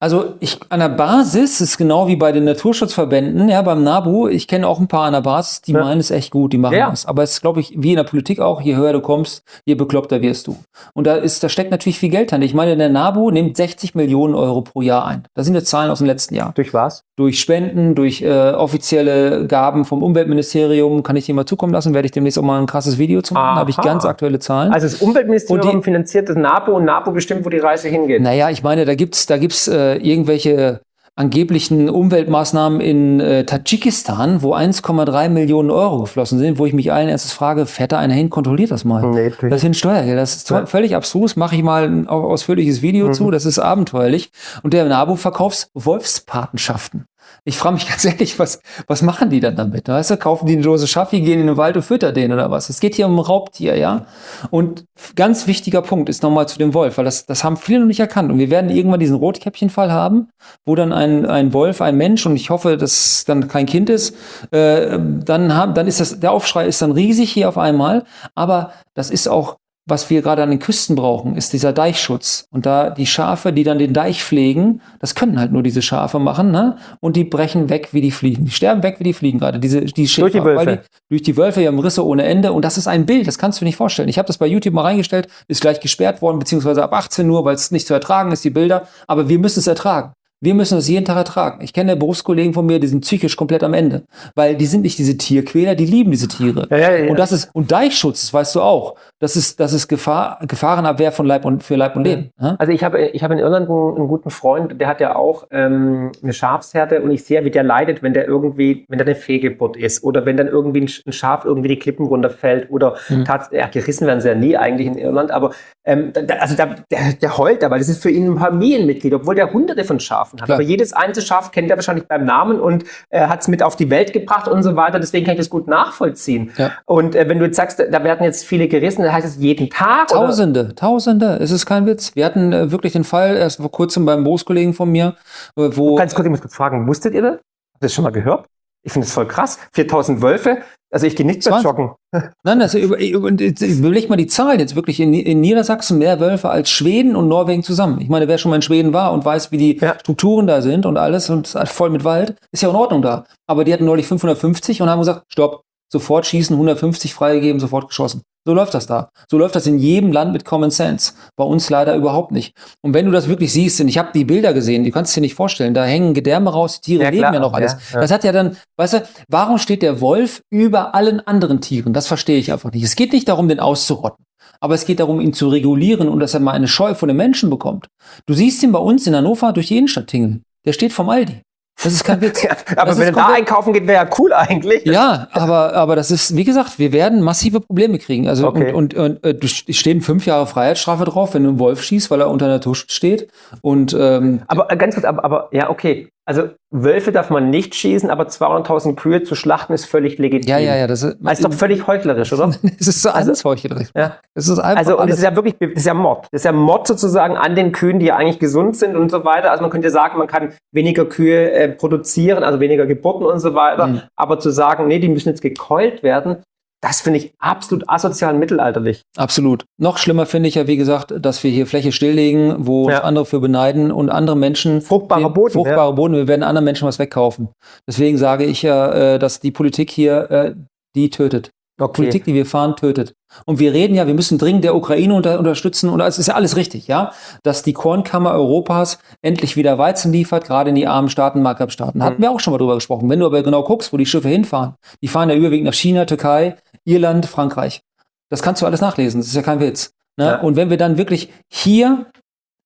Also ich an der Basis ist genau wie bei den Naturschutzverbänden, ja, beim NABU, ich kenne auch ein paar an der Basis, die ja. meinen es echt gut, die machen ja. das. Aber es ist, glaube ich, wie in der Politik auch, je höher du kommst, je bekloppter wirst du. Und da ist, da steckt natürlich viel Geld drin. Ich meine, der NABU nimmt 60 Millionen Euro pro Jahr ein. Das sind jetzt Zahlen aus dem letzten Jahr. Durch was? Durch Spenden, durch äh, offizielle Gaben vom Umweltministerium, kann ich dir mal zukommen lassen, werde ich demnächst auch mal ein krasses Video zu machen, da habe ich ganz aktuelle Zahlen. Also das Umweltministerium die, finanziert das NABU und NABU bestimmt, wo die Reise hingeht. Naja, ich meine, da gibt's, da gibt's äh, irgendwelche angeblichen Umweltmaßnahmen in äh, Tadschikistan, wo 1,3 Millionen Euro geflossen sind, wo ich mich allen erstes frage, fährt da einer hin, kontrolliert das mal. Nee, das sind Steuergelder. Das ist ja. völlig abstrus. Mache ich mal ein ausführliches Video mhm. zu. Das ist abenteuerlich. Und der NABU verkauft Wolfspatenschaften. Ich frage mich ganz ehrlich, was, was machen die dann damit? Weißt du, kaufen die eine Dose Schaffi, gehen in den Wald und füttern den oder was? Es geht hier um ein Raubtier, ja? Und ganz wichtiger Punkt ist nochmal zu dem Wolf, weil das, das haben viele noch nicht erkannt. Und wir werden irgendwann diesen Rotkäppchenfall haben, wo dann ein, ein Wolf, ein Mensch, und ich hoffe, dass dann kein Kind ist, äh, dann haben, dann ist das, der Aufschrei ist dann riesig hier auf einmal. Aber das ist auch was wir gerade an den Küsten brauchen, ist dieser Deichschutz. Und da die Schafe, die dann den Deich pflegen, das können halt nur diese Schafe machen, ne? Und die brechen weg wie die Fliegen. Die sterben weg wie die Fliegen gerade. Diese, die Schäfer, durch die Wölfe. Die, durch die Wölfe, die haben Risse ohne Ende. Und das ist ein Bild, das kannst du nicht vorstellen. Ich habe das bei YouTube mal reingestellt, ist gleich gesperrt worden, beziehungsweise ab 18 Uhr, weil es nicht zu ertragen ist, die Bilder. Aber wir müssen es ertragen. Wir müssen das jeden Tag ertragen. Ich kenne Berufskollegen von mir, die sind psychisch komplett am Ende, weil die sind nicht diese Tierquäler, die lieben diese Tiere. Ja, ja, ja. Und das ist und Deichschutz, das weißt du auch. Das ist das ist Gefahr, Gefahrenabwehr von Leib und für Leib und Leben. Also ich habe ich habe in Irland einen, einen, guten Freund, der hat ja auch ähm, eine Schafsherde und ich sehe, wie der leidet, wenn der irgendwie, wenn da eine Fehlgeburt ist oder wenn dann irgendwie ein, Schaf irgendwie die Klippen runterfällt oder mhm. ja, gerissen werden sie ja nie eigentlich in Irland, aber ähm, da, also da, der, der heult da, weil das ist für ihn ein Familienmitglied, obwohl der Hunderte von Schafen hat. Klar. Aber jedes einzelne Schaf kennt er wahrscheinlich beim Namen und äh, hat es mit auf die Welt gebracht und so weiter. Deswegen kann ich das gut nachvollziehen. Ja. Und äh, wenn du jetzt sagst, da werden jetzt viele gerissen, dann heißt es jeden Tag? Tausende, oder? Tausende. Es ist kein Witz. Wir hatten äh, wirklich den Fall erst vor kurzem beim Berufskollegen von mir, wo. Ganz kurz, ich muss kurz fragen, wusstet ihr das? Habt ihr das schon mal gehört? Ich finde das voll krass. 4000 Wölfe, Also ich gehe nicht mehr joggen. Nein, also über, über, überleg mal die Zahlen jetzt wirklich in, in, Niedersachsen mehr Wölfe als Schweden und Norwegen zusammen. Ich meine, wer schon mal in Schweden war und weiß, wie die ja. Strukturen da sind und alles und voll mit Wald, ist ja in Ordnung da. Aber die hatten neulich 550 und haben gesagt, stopp, sofort schießen, 150 freigegeben, sofort geschossen. So läuft das da. So läuft das in jedem Land mit Common Sense. Bei uns leider überhaupt nicht. Und wenn du das wirklich siehst, und ich habe die Bilder gesehen, die kannst du dir nicht vorstellen, da hängen Gedärme raus, die Tiere ja, leben klar. ja noch alles. Ja, ja. Das hat ja dann, weißt du, warum steht der Wolf über allen anderen Tieren? Das verstehe ich einfach nicht. Es geht nicht darum, den auszurotten. Aber es geht darum, ihn zu regulieren und dass er mal eine Scheu von den Menschen bekommt. Du siehst ihn bei uns in Hannover durch die Innenstadt tingeln. Der steht vom Aldi. Das ist kein Witz. Ja, aber das wenn er da einkaufen geht, wäre ja cool eigentlich. Ja, aber, aber das ist, wie gesagt, wir werden massive Probleme kriegen. Also okay. und, und, und äh, stehen fünf Jahre Freiheitsstrafe drauf, wenn du einen Wolf schießt, weil er unter der Tusch steht. Und ähm, aber äh, ganz kurz, aber, aber ja, okay. Also Wölfe darf man nicht schießen, aber 200.000 Kühe zu schlachten ist völlig legitim. Ja, ja, ja. Das ist, das ist doch völlig heuchlerisch, oder? Es ist so alles also, heuchlerisch. Ja. Es ist einfach also, und es ist ja wirklich, das ist ja Mord. Das ist ja Mord sozusagen an den Kühen, die ja eigentlich gesund sind und so weiter. Also man könnte sagen, man kann weniger Kühe äh, produzieren, also weniger Geburten und so weiter. Mhm. Aber zu sagen, nee, die müssen jetzt gekeult werden, das finde ich absolut asozial mittelalterlich. Absolut. Noch schlimmer finde ich ja, wie gesagt, dass wir hier Fläche stilllegen, wo ja. andere für beneiden und andere Menschen. Fruchtbarer Boden. Fruchtbarer ja. Boden. Wir werden anderen Menschen was wegkaufen. Deswegen sage ich ja, äh, dass die Politik hier äh, die tötet. Okay. Politik, die wir fahren, tötet. Und wir reden ja, wir müssen dringend der Ukraine unter, unterstützen und es ist ja alles richtig, ja, dass die Kornkammer Europas endlich wieder Weizen liefert, gerade in die armen Staaten, Maghreb-Staaten. Hatten mhm. wir auch schon mal drüber gesprochen. Wenn du aber genau guckst, wo die Schiffe hinfahren, die fahren ja überwiegend nach China, Türkei, Irland, Frankreich. Das kannst du alles nachlesen, das ist ja kein Witz. Ne? Ja. Und wenn wir dann wirklich hier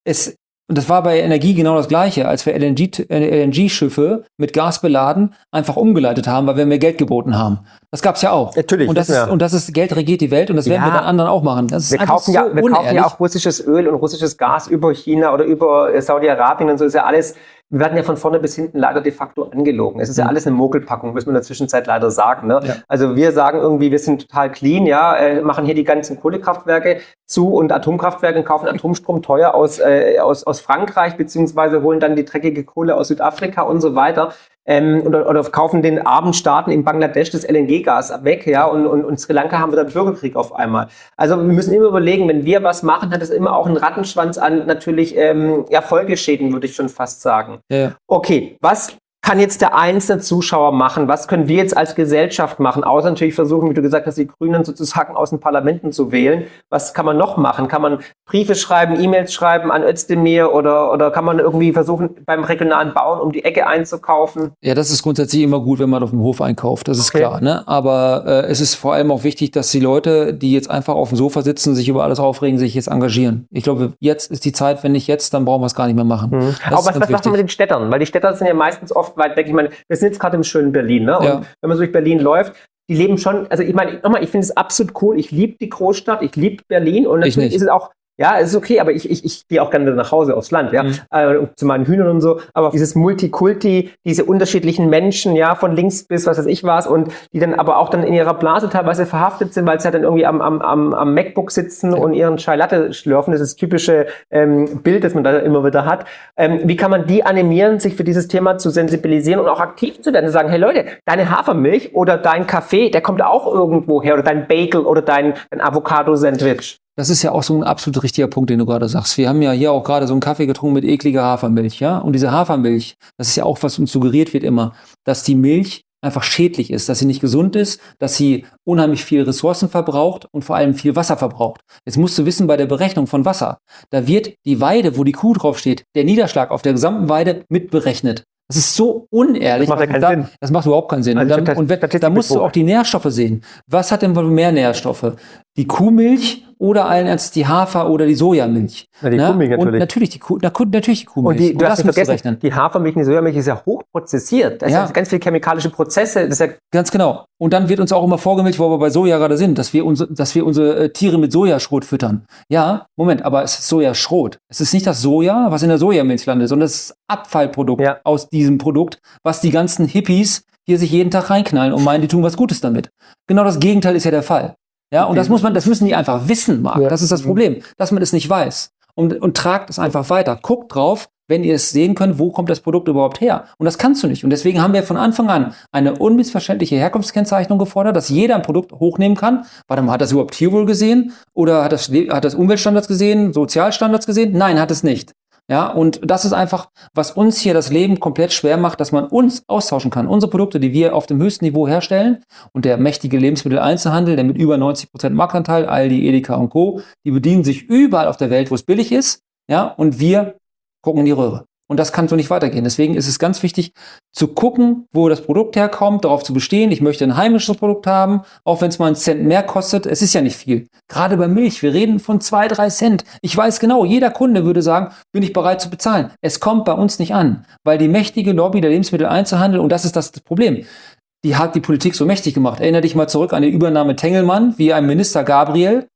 es und das war bei Energie genau das Gleiche, als wir LNG-Schiffe LNG mit Gas beladen einfach umgeleitet haben, weil wir mehr Geld geboten haben. Das gab es ja auch. Natürlich. Und das, ist, ja. und das ist Geld regiert die Welt und das werden wir dann anderen auch machen. Das wir kaufen, so ja, wir kaufen ja auch russisches Öl und russisches Gas über China oder über Saudi-Arabien und so ist ja alles wir werden ja von vorne bis hinten leider de facto angelogen. Es ist ja mhm. alles eine Mogelpackung, muss man in der Zwischenzeit leider sagen. Ne? Ja. Also wir sagen irgendwie, wir sind total clean, ja, äh, machen hier die ganzen Kohlekraftwerke zu und Atomkraftwerke und kaufen Atomstrom teuer aus, äh, aus, aus Frankreich, beziehungsweise holen dann die dreckige Kohle aus Südafrika und so weiter ähm, oder, oder kaufen den armen Staaten in Bangladesch das LNG-Gas weg, ja, und, und, und Sri Lanka haben wir dann Bürgerkrieg auf einmal. Also wir müssen immer überlegen, wenn wir was machen, hat das immer auch einen Rattenschwanz an natürlich ähm, ja, Folgeschäden, würde ich schon fast sagen. Ja. Okay, was kann jetzt der einzelne Zuschauer machen? Was können wir jetzt als Gesellschaft machen? Außer natürlich versuchen, wie du gesagt hast, die Grünen sozusagen aus den Parlamenten zu wählen. Was kann man noch machen? Kann man Briefe schreiben, E-Mails schreiben an Özdemir oder, oder kann man irgendwie versuchen, beim regionalen Bauern um die Ecke einzukaufen? Ja, das ist grundsätzlich immer gut, wenn man auf dem Hof einkauft. Das ist okay. klar. Ne? Aber äh, es ist vor allem auch wichtig, dass die Leute, die jetzt einfach auf dem Sofa sitzen, sich über alles aufregen, sich jetzt engagieren. Ich glaube, jetzt ist die Zeit, wenn nicht jetzt, dann brauchen wir es gar nicht mehr machen. Mhm. Aber was, was macht man mit den Städtern? Weil die Städter sind ja meistens oft oft weit weg. Ich meine, wir sind jetzt gerade im schönen Berlin, ne? Und ja. wenn man so durch Berlin läuft, die leben schon, also ich meine, nochmal, ich finde es absolut cool. Ich liebe die Großstadt, ich liebe Berlin und natürlich ist es auch ja, es ist okay, aber ich, ich, ich gehe auch gerne nach Hause aufs Land, ja, mhm. äh, zu meinen Hühnern und so. Aber dieses Multikulti, diese unterschiedlichen Menschen, ja, von links bis was weiß ich was, und die dann aber auch dann in ihrer Blase teilweise verhaftet sind, weil sie halt dann irgendwie am, am, am, am MacBook sitzen und ihren Chai Latte schlürfen. Das ist das typische ähm, Bild, das man da immer wieder hat. Ähm, wie kann man die animieren, sich für dieses Thema zu sensibilisieren und auch aktiv zu werden? Zu sagen, hey Leute, deine Hafermilch oder dein Kaffee, der kommt auch irgendwo her oder dein Bagel oder dein, dein Avocado-Sandwich. Das ist ja auch so ein absolut richtiger Punkt, den du gerade sagst. Wir haben ja hier auch gerade so einen Kaffee getrunken mit ekliger Hafermilch, ja? Und diese Hafermilch, das ist ja auch, was uns suggeriert wird immer, dass die Milch einfach schädlich ist, dass sie nicht gesund ist, dass sie unheimlich viel Ressourcen verbraucht und vor allem viel Wasser verbraucht. Jetzt musst du wissen, bei der Berechnung von Wasser, da wird die Weide, wo die Kuh draufsteht, der Niederschlag auf der gesamten Weide mitberechnet. Das ist so unehrlich. Das macht ja keinen da, Sinn. Das macht überhaupt keinen Sinn. Also und, dann, und da musst du auch die Nährstoffe sehen. Was hat denn mehr Nährstoffe? Die Kuhmilch oder allen als die Hafer- oder die Sojamilch. Ja, die Na? Kuhmilch natürlich. Und natürlich die, Kuh, natürlich die Kuhmilch. Und, die, du und hast nicht vergessen, die Hafermilch und die Sojamilch ist ja hochprozessiert. Da ja. ist ganz viele chemikalische Prozesse. Ja ganz genau. Und dann wird uns auch immer vorgemilcht, wo wir bei Soja gerade sind, dass wir, unsere, dass wir unsere äh, Tiere mit Sojaschrot füttern. Ja, Moment, aber es ist Sojaschrot. Es ist nicht das Soja, was in der Sojamilch landet, sondern es ist Abfallprodukt ja. aus diesem Produkt, was die ganzen Hippies hier sich jeden Tag reinknallen und meinen, die tun was Gutes damit. Genau das Gegenteil ist ja der Fall. Ja, und das muss man, das müssen die einfach wissen, Marc. Ja. Das ist das Problem, dass man es nicht weiß. Und, und tragt es einfach weiter. Guckt drauf, wenn ihr es sehen könnt, wo kommt das Produkt überhaupt her. Und das kannst du nicht. Und deswegen haben wir von Anfang an eine unmissverständliche Herkunftskennzeichnung gefordert, dass jeder ein Produkt hochnehmen kann. Warte mal, hat das überhaupt Tierwohl gesehen? Oder hat das, hat das Umweltstandards gesehen, Sozialstandards gesehen? Nein, hat es nicht. Ja, und das ist einfach, was uns hier das Leben komplett schwer macht, dass man uns austauschen kann. Unsere Produkte, die wir auf dem höchsten Niveau herstellen und der mächtige Lebensmitteleinzelhandel, der mit über 90 Prozent Marktanteil, Aldi, Edeka und Co., die bedienen sich überall auf der Welt, wo es billig ist. Ja, und wir gucken in die Röhre. Und das kann so nicht weitergehen. Deswegen ist es ganz wichtig zu gucken, wo das Produkt herkommt, darauf zu bestehen. Ich möchte ein heimisches Produkt haben, auch wenn es mal einen Cent mehr kostet. Es ist ja nicht viel. Gerade bei Milch, wir reden von zwei, drei Cent. Ich weiß genau, jeder Kunde würde sagen, bin ich bereit zu bezahlen. Es kommt bei uns nicht an, weil die mächtige Lobby der Lebensmitteleinzelhandel, und das ist das Problem, die hat die Politik so mächtig gemacht. Erinnere dich mal zurück an die Übernahme Tengelmann, wie ein Minister Gabriel,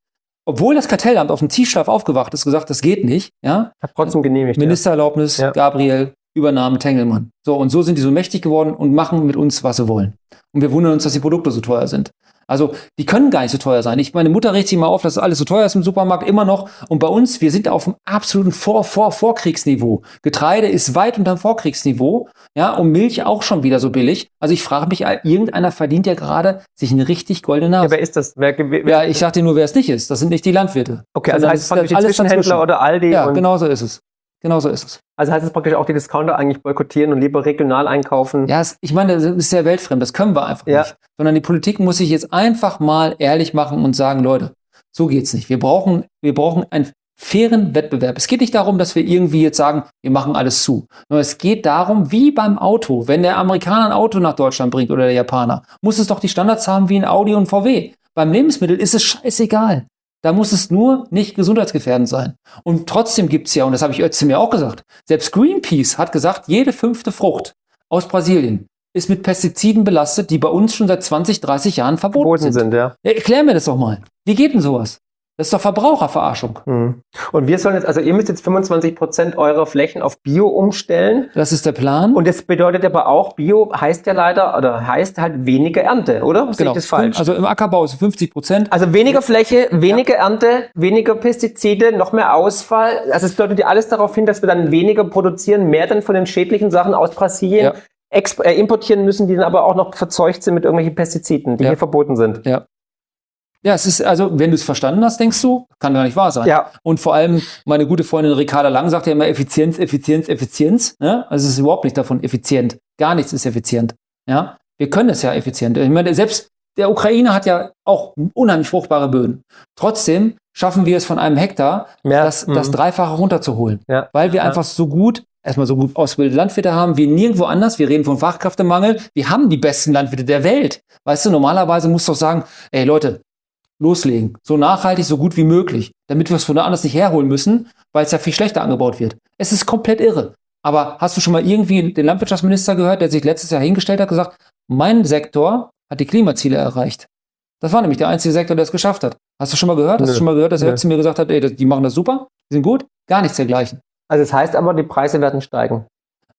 obwohl das Kartellamt auf dem Tiefschlaf aufgewacht ist, gesagt, das geht nicht, ja. Hat trotzdem genehmigt. Ministererlaubnis, Ja. Gabriel, Übernahme Tengelmann. So, und so sind die so mächtig geworden und machen mit uns, was sie wollen. Und wir wundern uns, dass die Produkte so teuer sind. Also, die können gar nicht so teuer sein. Ich, meine Mutter regt sich mal auf, dass alles so teuer ist im Supermarkt, immer noch. Und bei uns, wir sind auf dem absoluten Vor-, Vor-, Vorkriegsniveau. Getreide ist weit unterm Vorkriegsniveau. Ja, und Milch auch schon wieder so billig. Also, ich frage mich, irgendeiner verdient ja gerade sich eine richtig goldene Ja, Nase. wer ist das? Wer, wer, Ja, ich sag dir nur, wer es nicht ist. Das sind nicht die Landwirte. okay, also heißt es praktisch alles Zwischenhändler dazwischen. oder Aldi Ja, genau so ist es. Genau so ist es. also heißt es praktisch auch die Discounter eigentlich boykottieren und lieber regional einkaufen. Ja, es, ich meine, das ist sehr weltfremd. Das können wir einfach Ja. nicht. Sondern die Politik muss sich jetzt einfach mal ehrlich machen und sagen, Leute, so geht's nicht. Wir brauchen, wir brauchen einen fairen Wettbewerb. Es geht nicht darum, dass wir irgendwie jetzt sagen, wir machen alles zu. Nur es geht darum, wie beim Auto. Wenn der Amerikaner ein Auto nach Deutschland bringt oder der Japaner, muss es doch die Standards haben wie ein Audi und VW. Beim Lebensmittel ist es scheißegal. Da muss es nur nicht gesundheitsgefährdend sein. Und trotzdem gibt's ja, und das habe ich Ötzi mir auch gesagt, selbst Greenpeace hat gesagt, jede fünfte Frucht aus Brasilien ist mit Pestiziden belastet, die bei uns schon seit 20, 30 Jahren verboten, verboten sind. sind. Ja, erklär mir das doch mal. Wie geht denn sowas? Das ist doch Verbraucherverarschung. Hm. Und wir sollen jetzt, also ihr müsst jetzt 25 Prozent eurer Flächen auf Bio umstellen. Das ist der Plan. Und das bedeutet aber auch, Bio heißt ja leider, oder heißt halt weniger Ernte, oder? Sehe ich das falsch? Also im Ackerbau ist 50 Prozent. Also weniger Fläche, weniger Ernte, weniger Pestizide, noch mehr Ausfall. Also es deutet ja alles darauf hin, dass wir dann weniger produzieren, mehr dann von den schädlichen Sachen aus Brasilien Ja. äh, importieren müssen, die dann aber auch noch verzeugt sind mit irgendwelchen Pestiziden, die Ja. hier verboten sind. Ja, es ist, also, wenn du es verstanden hast, denkst du, kann gar nicht wahr sein. Ja. Und vor allem, meine gute Freundin Ricarda Lang sagt ja immer Effizienz, Effizienz, Effizienz. Ne? Also es ist überhaupt nicht davon effizient. Gar nichts ist effizient. Ja, wir können es ja effizient. Ich meine, selbst der Ukraine hat ja auch unheimlich fruchtbare Böden. Trotzdem schaffen wir es von einem Hektar, Mehr, das, mhm. das Dreifache runterzuholen. Ja. Weil wir Ja. einfach so gut, erstmal so gut ausgebildete Landwirte haben, wie nirgendwo anders. Wir reden von Fachkräftemangel. Wir haben die besten Landwirte der Welt. Weißt du, normalerweise musst du doch sagen, ey Leute, loslegen. So nachhaltig, so gut wie möglich. Damit wir es von woanders nicht herholen müssen, weil es ja viel schlechter angebaut wird. Es ist komplett irre. Aber hast du schon mal irgendwie den Landwirtschaftsminister gehört, der sich letztes Jahr hingestellt hat, gesagt, mein Sektor hat die Klimaziele erreicht. Das war nämlich der einzige Sektor, der es geschafft hat. Hast du schon mal gehört? Hast Nö. du schon mal gehört, dass er zu mir gesagt hat, ey, die machen das super, die sind gut? Gar nichts dergleichen. Also das heißt aber, die Preise werden steigen.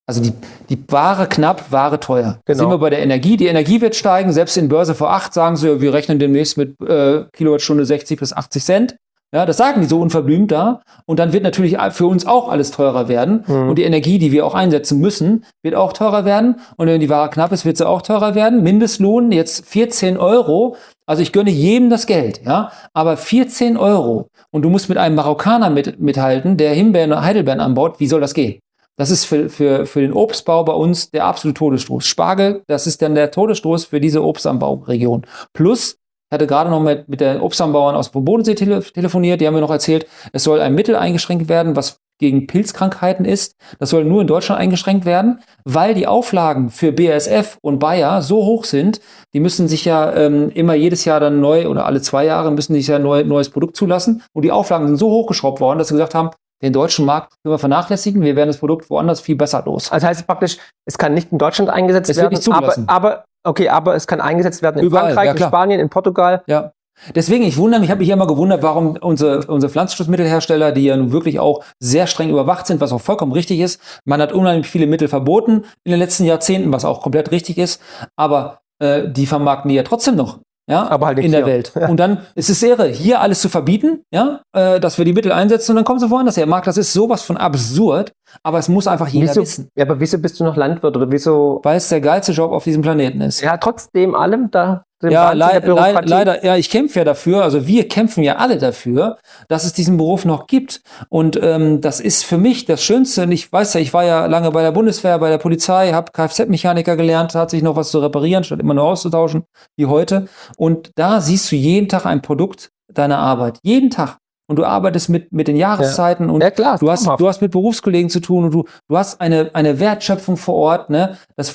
Also die, die Ware knapp, Ware teuer. Genau. Sind wir bei der Energie. Die Energie wird steigen. Selbst in Börse vor 8 sagen sie, wir rechnen demnächst mit äh, Kilowattstunde 60 bis 80 Cent. Ja, das sagen die so unverblümt da. Und dann wird natürlich für uns auch alles teurer werden. Mhm. Und die Energie, die wir auch einsetzen müssen, wird auch teurer werden. Und wenn die Ware knapp ist, wird sie auch teurer werden. Mindestlohn jetzt 14 Euro. Also ich gönne jedem das Geld, ja. Aber 14 Euro. Und du musst mit einem Marokkaner mit, mithalten, der Himbeeren und Heidelbeeren anbaut. Wie soll das gehen? Das ist für, für, für den Obstbau bei uns der absolute Todesstoß. Spargel, das ist dann der Todesstoß für diese Obstanbauregion. Plus, ich hatte gerade noch mit, mit den Obstanbauern aus dem Bodensee tele telefoniert, die haben mir noch erzählt, es soll ein Mittel eingeschränkt werden, was gegen Pilzkrankheiten ist. Das soll nur in Deutschland eingeschränkt werden, weil die Auflagen für BASF und Bayer so hoch sind, die müssen sich ja ähm, immer jedes Jahr dann neu oder alle zwei Jahre müssen sich ja neu, neues Produkt zulassen. Und die Auflagen sind so hochgeschraubt worden, dass sie gesagt haben, den deutschen Markt können wir vernachlässigen, wir werden das Produkt woanders viel besser los. Also heißt es praktisch, es kann nicht in Deutschland eingesetzt Es wird werden, nicht zugelassen. aber, aber okay, aber es kann eingesetzt werden in Überall, Frankreich, ja, in. Spanien, in Portugal. Ja. Deswegen, ich wundere mich, ich habe mich immer gewundert, warum unsere, unsere Pflanzenschutzmittelhersteller, die ja nun wirklich auch sehr streng überwacht sind, was auch vollkommen richtig ist. Man hat unheimlich viele Mittel verboten in den letzten Jahrzehnten, was auch komplett richtig ist. Aber äh, die vermarkten die ja trotzdem noch ja, Aber halt in der hier. Welt. Und dann ist es irre, hier alles zu verbieten, ja, äh, dass wir die Mittel einsetzen und dann kommen sie woanders her. Marc, das ist sowas von absurd, aber es muss einfach jeder Wieso, wissen, ja, aber wieso bist du noch Landwirt oder wieso? weil es der geilste Job auf diesem Planeten ist. Ja, trotzdem allem da. Ja, lei Bürokratie. leider, ja, ich kämpfe ja dafür, also wir kämpfen ja alle dafür, dass es diesen Beruf noch gibt. Und ähm, das ist für mich das Schönste. Und ich weiß ja, ich war ja lange bei der Bundeswehr, bei der Polizei, habe Kfz-Mechaniker gelernt, tatsächlich noch was zu reparieren, statt immer nur auszutauschen, wie heute. Und da siehst du jeden Tag ein Produkt deiner Arbeit. Jeden Tag. Und du arbeitest mit, mit den Jahreszeiten und Ja, klar. Du hast, traumhaft. du hast mit Berufskollegen zu tun und du, du hast eine, eine Wertschöpfung vor Ort. Ne? Das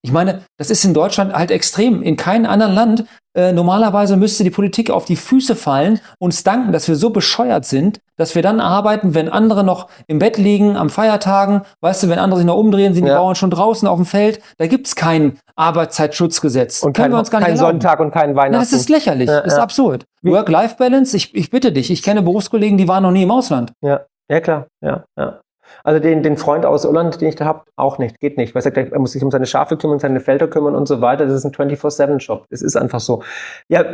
ich meine, das ist in Deutschland halt extrem. In keinem anderen Land. Äh, normalerweise müsste die Politik auf die Füße fallen, uns danken, dass wir so bescheuert sind, dass wir dann arbeiten, wenn andere noch im Bett liegen, am Feiertagen. Weißt du, wenn andere sich noch umdrehen, sind die Ja. Bauern schon draußen auf dem Feld. Da gibt's kein Arbeitszeitschutzgesetz. und Können kein, wir uns gar nicht kein. Sonntag und kein Na, Weihnachten. das ist lächerlich, Ja, das ist ja. absurd. Work-Life-Balance, ich, ich bitte dich, ich kenne Berufskollegen, die waren noch nie im Ausland. Ja, ja klar, ja, ja. Also den, den Freund aus Irland, den ich da habe, auch nicht, geht nicht. Weil er sagt, er muss sich um seine Schafe kümmern, seine Felder kümmern und so weiter. Das ist ein 24-7-Job. Es ist einfach so. Ja,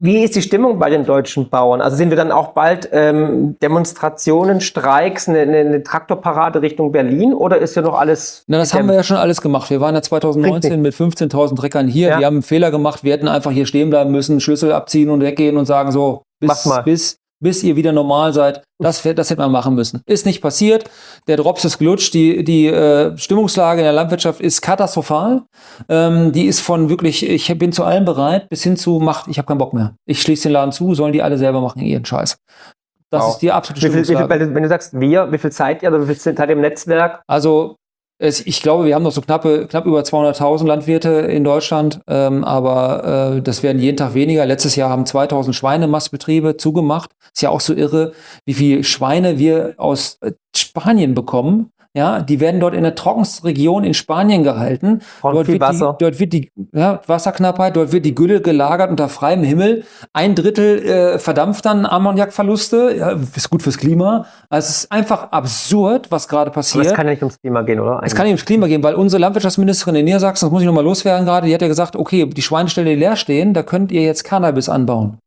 wie ist die Stimmung bei den deutschen Bauern? Also sehen wir dann auch bald ähm, Demonstrationen, Streiks, eine, eine, eine Traktorparade Richtung Berlin oder ist ja noch alles? Na, das haben wir ja schon alles gemacht. Wir waren ja 2019 mit 15.000 Treckern hier. Ja. Wir haben einen Fehler gemacht. Wir hätten einfach hier stehen bleiben müssen, Schlüssel abziehen und weggehen und sagen so, bis, bis, bis ihr wieder normal seid. Das, das hätte man machen müssen. Ist nicht passiert. Der Drops ist gelutscht. Die, die äh, Stimmungslage in der Landwirtschaft ist katastrophal. Ähm, die ist von wirklich, ich bin zu allem bereit, bis hin zu, macht, ich habe keinen Bock mehr. Ich schließe den Laden zu, sollen die alle selber machen, ihren Scheiß. Das Wow. ist die absolute Wie viel, wie viel, wenn du- sagst wir, wie viel seid ihr oder wie viel halt im Netzwerk? Also es, ich glaube, wir haben noch so knappe, knapp über 200.000 Landwirte in Deutschland, ähm, aber äh, das werden jeden Tag weniger. Letztes Jahr haben 2.000 Schweinemastbetriebe zugemacht. Ist ja auch so irre, wie viel Schweine wir aus äh, Spanien bekommen. Ja, die werden dort in der trockensten Region in Spanien gehalten. Brauchen Dort wird, Wasser. Die, dort wird die ja, Wasserknappheit, dort wird die Gülle gelagert unter freiem Himmel. Ein Drittel äh, verdampft dann Ammoniakverluste. Ja, ist gut fürs Klima. Also es ist einfach absurd, was gerade Aber passiert. es kann ja nicht ums Klima gehen, oder? Es kann nicht ums Klima gehen, weil unsere Landwirtschaftsministerin in Niedersachsen, das muss ich nochmal loswerden gerade, die hat ja gesagt, okay, die Schweineställe, die leer stehen, da könnt ihr jetzt Cannabis anbauen.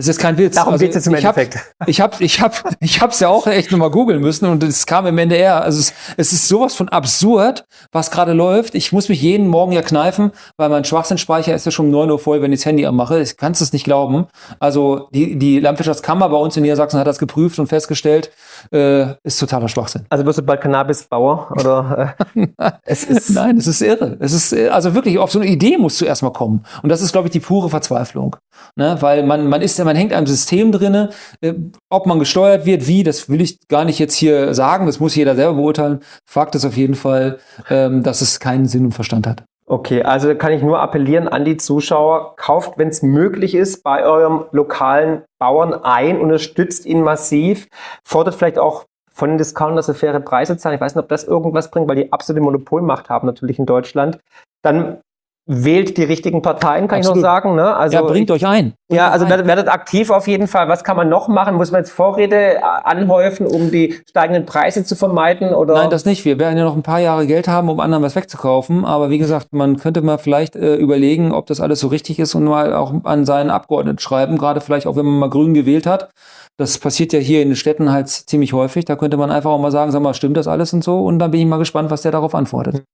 Das ist kein Witz. Darum Also, geht es im Endeffekt. Ich habe ich hab, ich hab's ja auch echt nochmal googeln müssen und es kam im NDR. Also es, es ist sowas von absurd, was gerade läuft. Ich muss mich jeden Morgen ja kneifen, weil mein Schwachsinnspeicher ist ja schon um 9 Uhr voll, wenn ich das Handy anmache. Ich kannst es nicht glauben. Also die, die Landwirtschaftskammer bei uns in Niedersachsen hat das geprüft und festgestellt, äh, ist totaler Schwachsinn. Also wirst du bald Cannabisbauer oder äh, es ist Nein, es ist irre. Es ist also wirklich auf so eine Idee musst du erstmal kommen. Und das ist, glaube ich, die pure Verzweiflung. Ne? Weil man, man ist ja, man hängt einem System drinne. Äh, ob man gesteuert wird, wie, das will ich gar nicht jetzt hier sagen. Das muss jeder selber beurteilen. Fakt ist auf jeden Fall, ähm, dass es keinen Sinn und Verstand hat. Okay, also kann ich nur appellieren an die Zuschauer, kauft, wenn es möglich ist, bei eurem lokalen Bauern ein, unterstützt ihn massiv, fordert vielleicht auch von den Discounters so faire Preise zahlen. Ich weiß nicht, ob das irgendwas bringt, weil die absolute Monopolmacht haben natürlich in Deutschland. Dann wählt die richtigen Parteien, kann ich Absolut. noch sagen. Ne? Also ja, bringt euch ein. ja, also werdet, werdet aktiv auf jeden Fall. Was kann man noch machen? Muss man jetzt Vorräte äh, anhäufen, um die steigenden Preise zu vermeiden? Oder? Nein, das nicht. Wir werden ja noch ein paar Jahre Geld haben, um anderen was wegzukaufen. Aber wie gesagt, man könnte mal vielleicht äh, überlegen, ob das alles so richtig ist und mal auch an seinen Abgeordneten schreiben, gerade vielleicht auch, wenn man mal grün gewählt hat. Das passiert ja hier in den Städten halt ziemlich häufig. Da könnte man einfach auch mal sagen, sag mal, stimmt das alles und so? Und dann bin ich mal gespannt, was der darauf antwortet.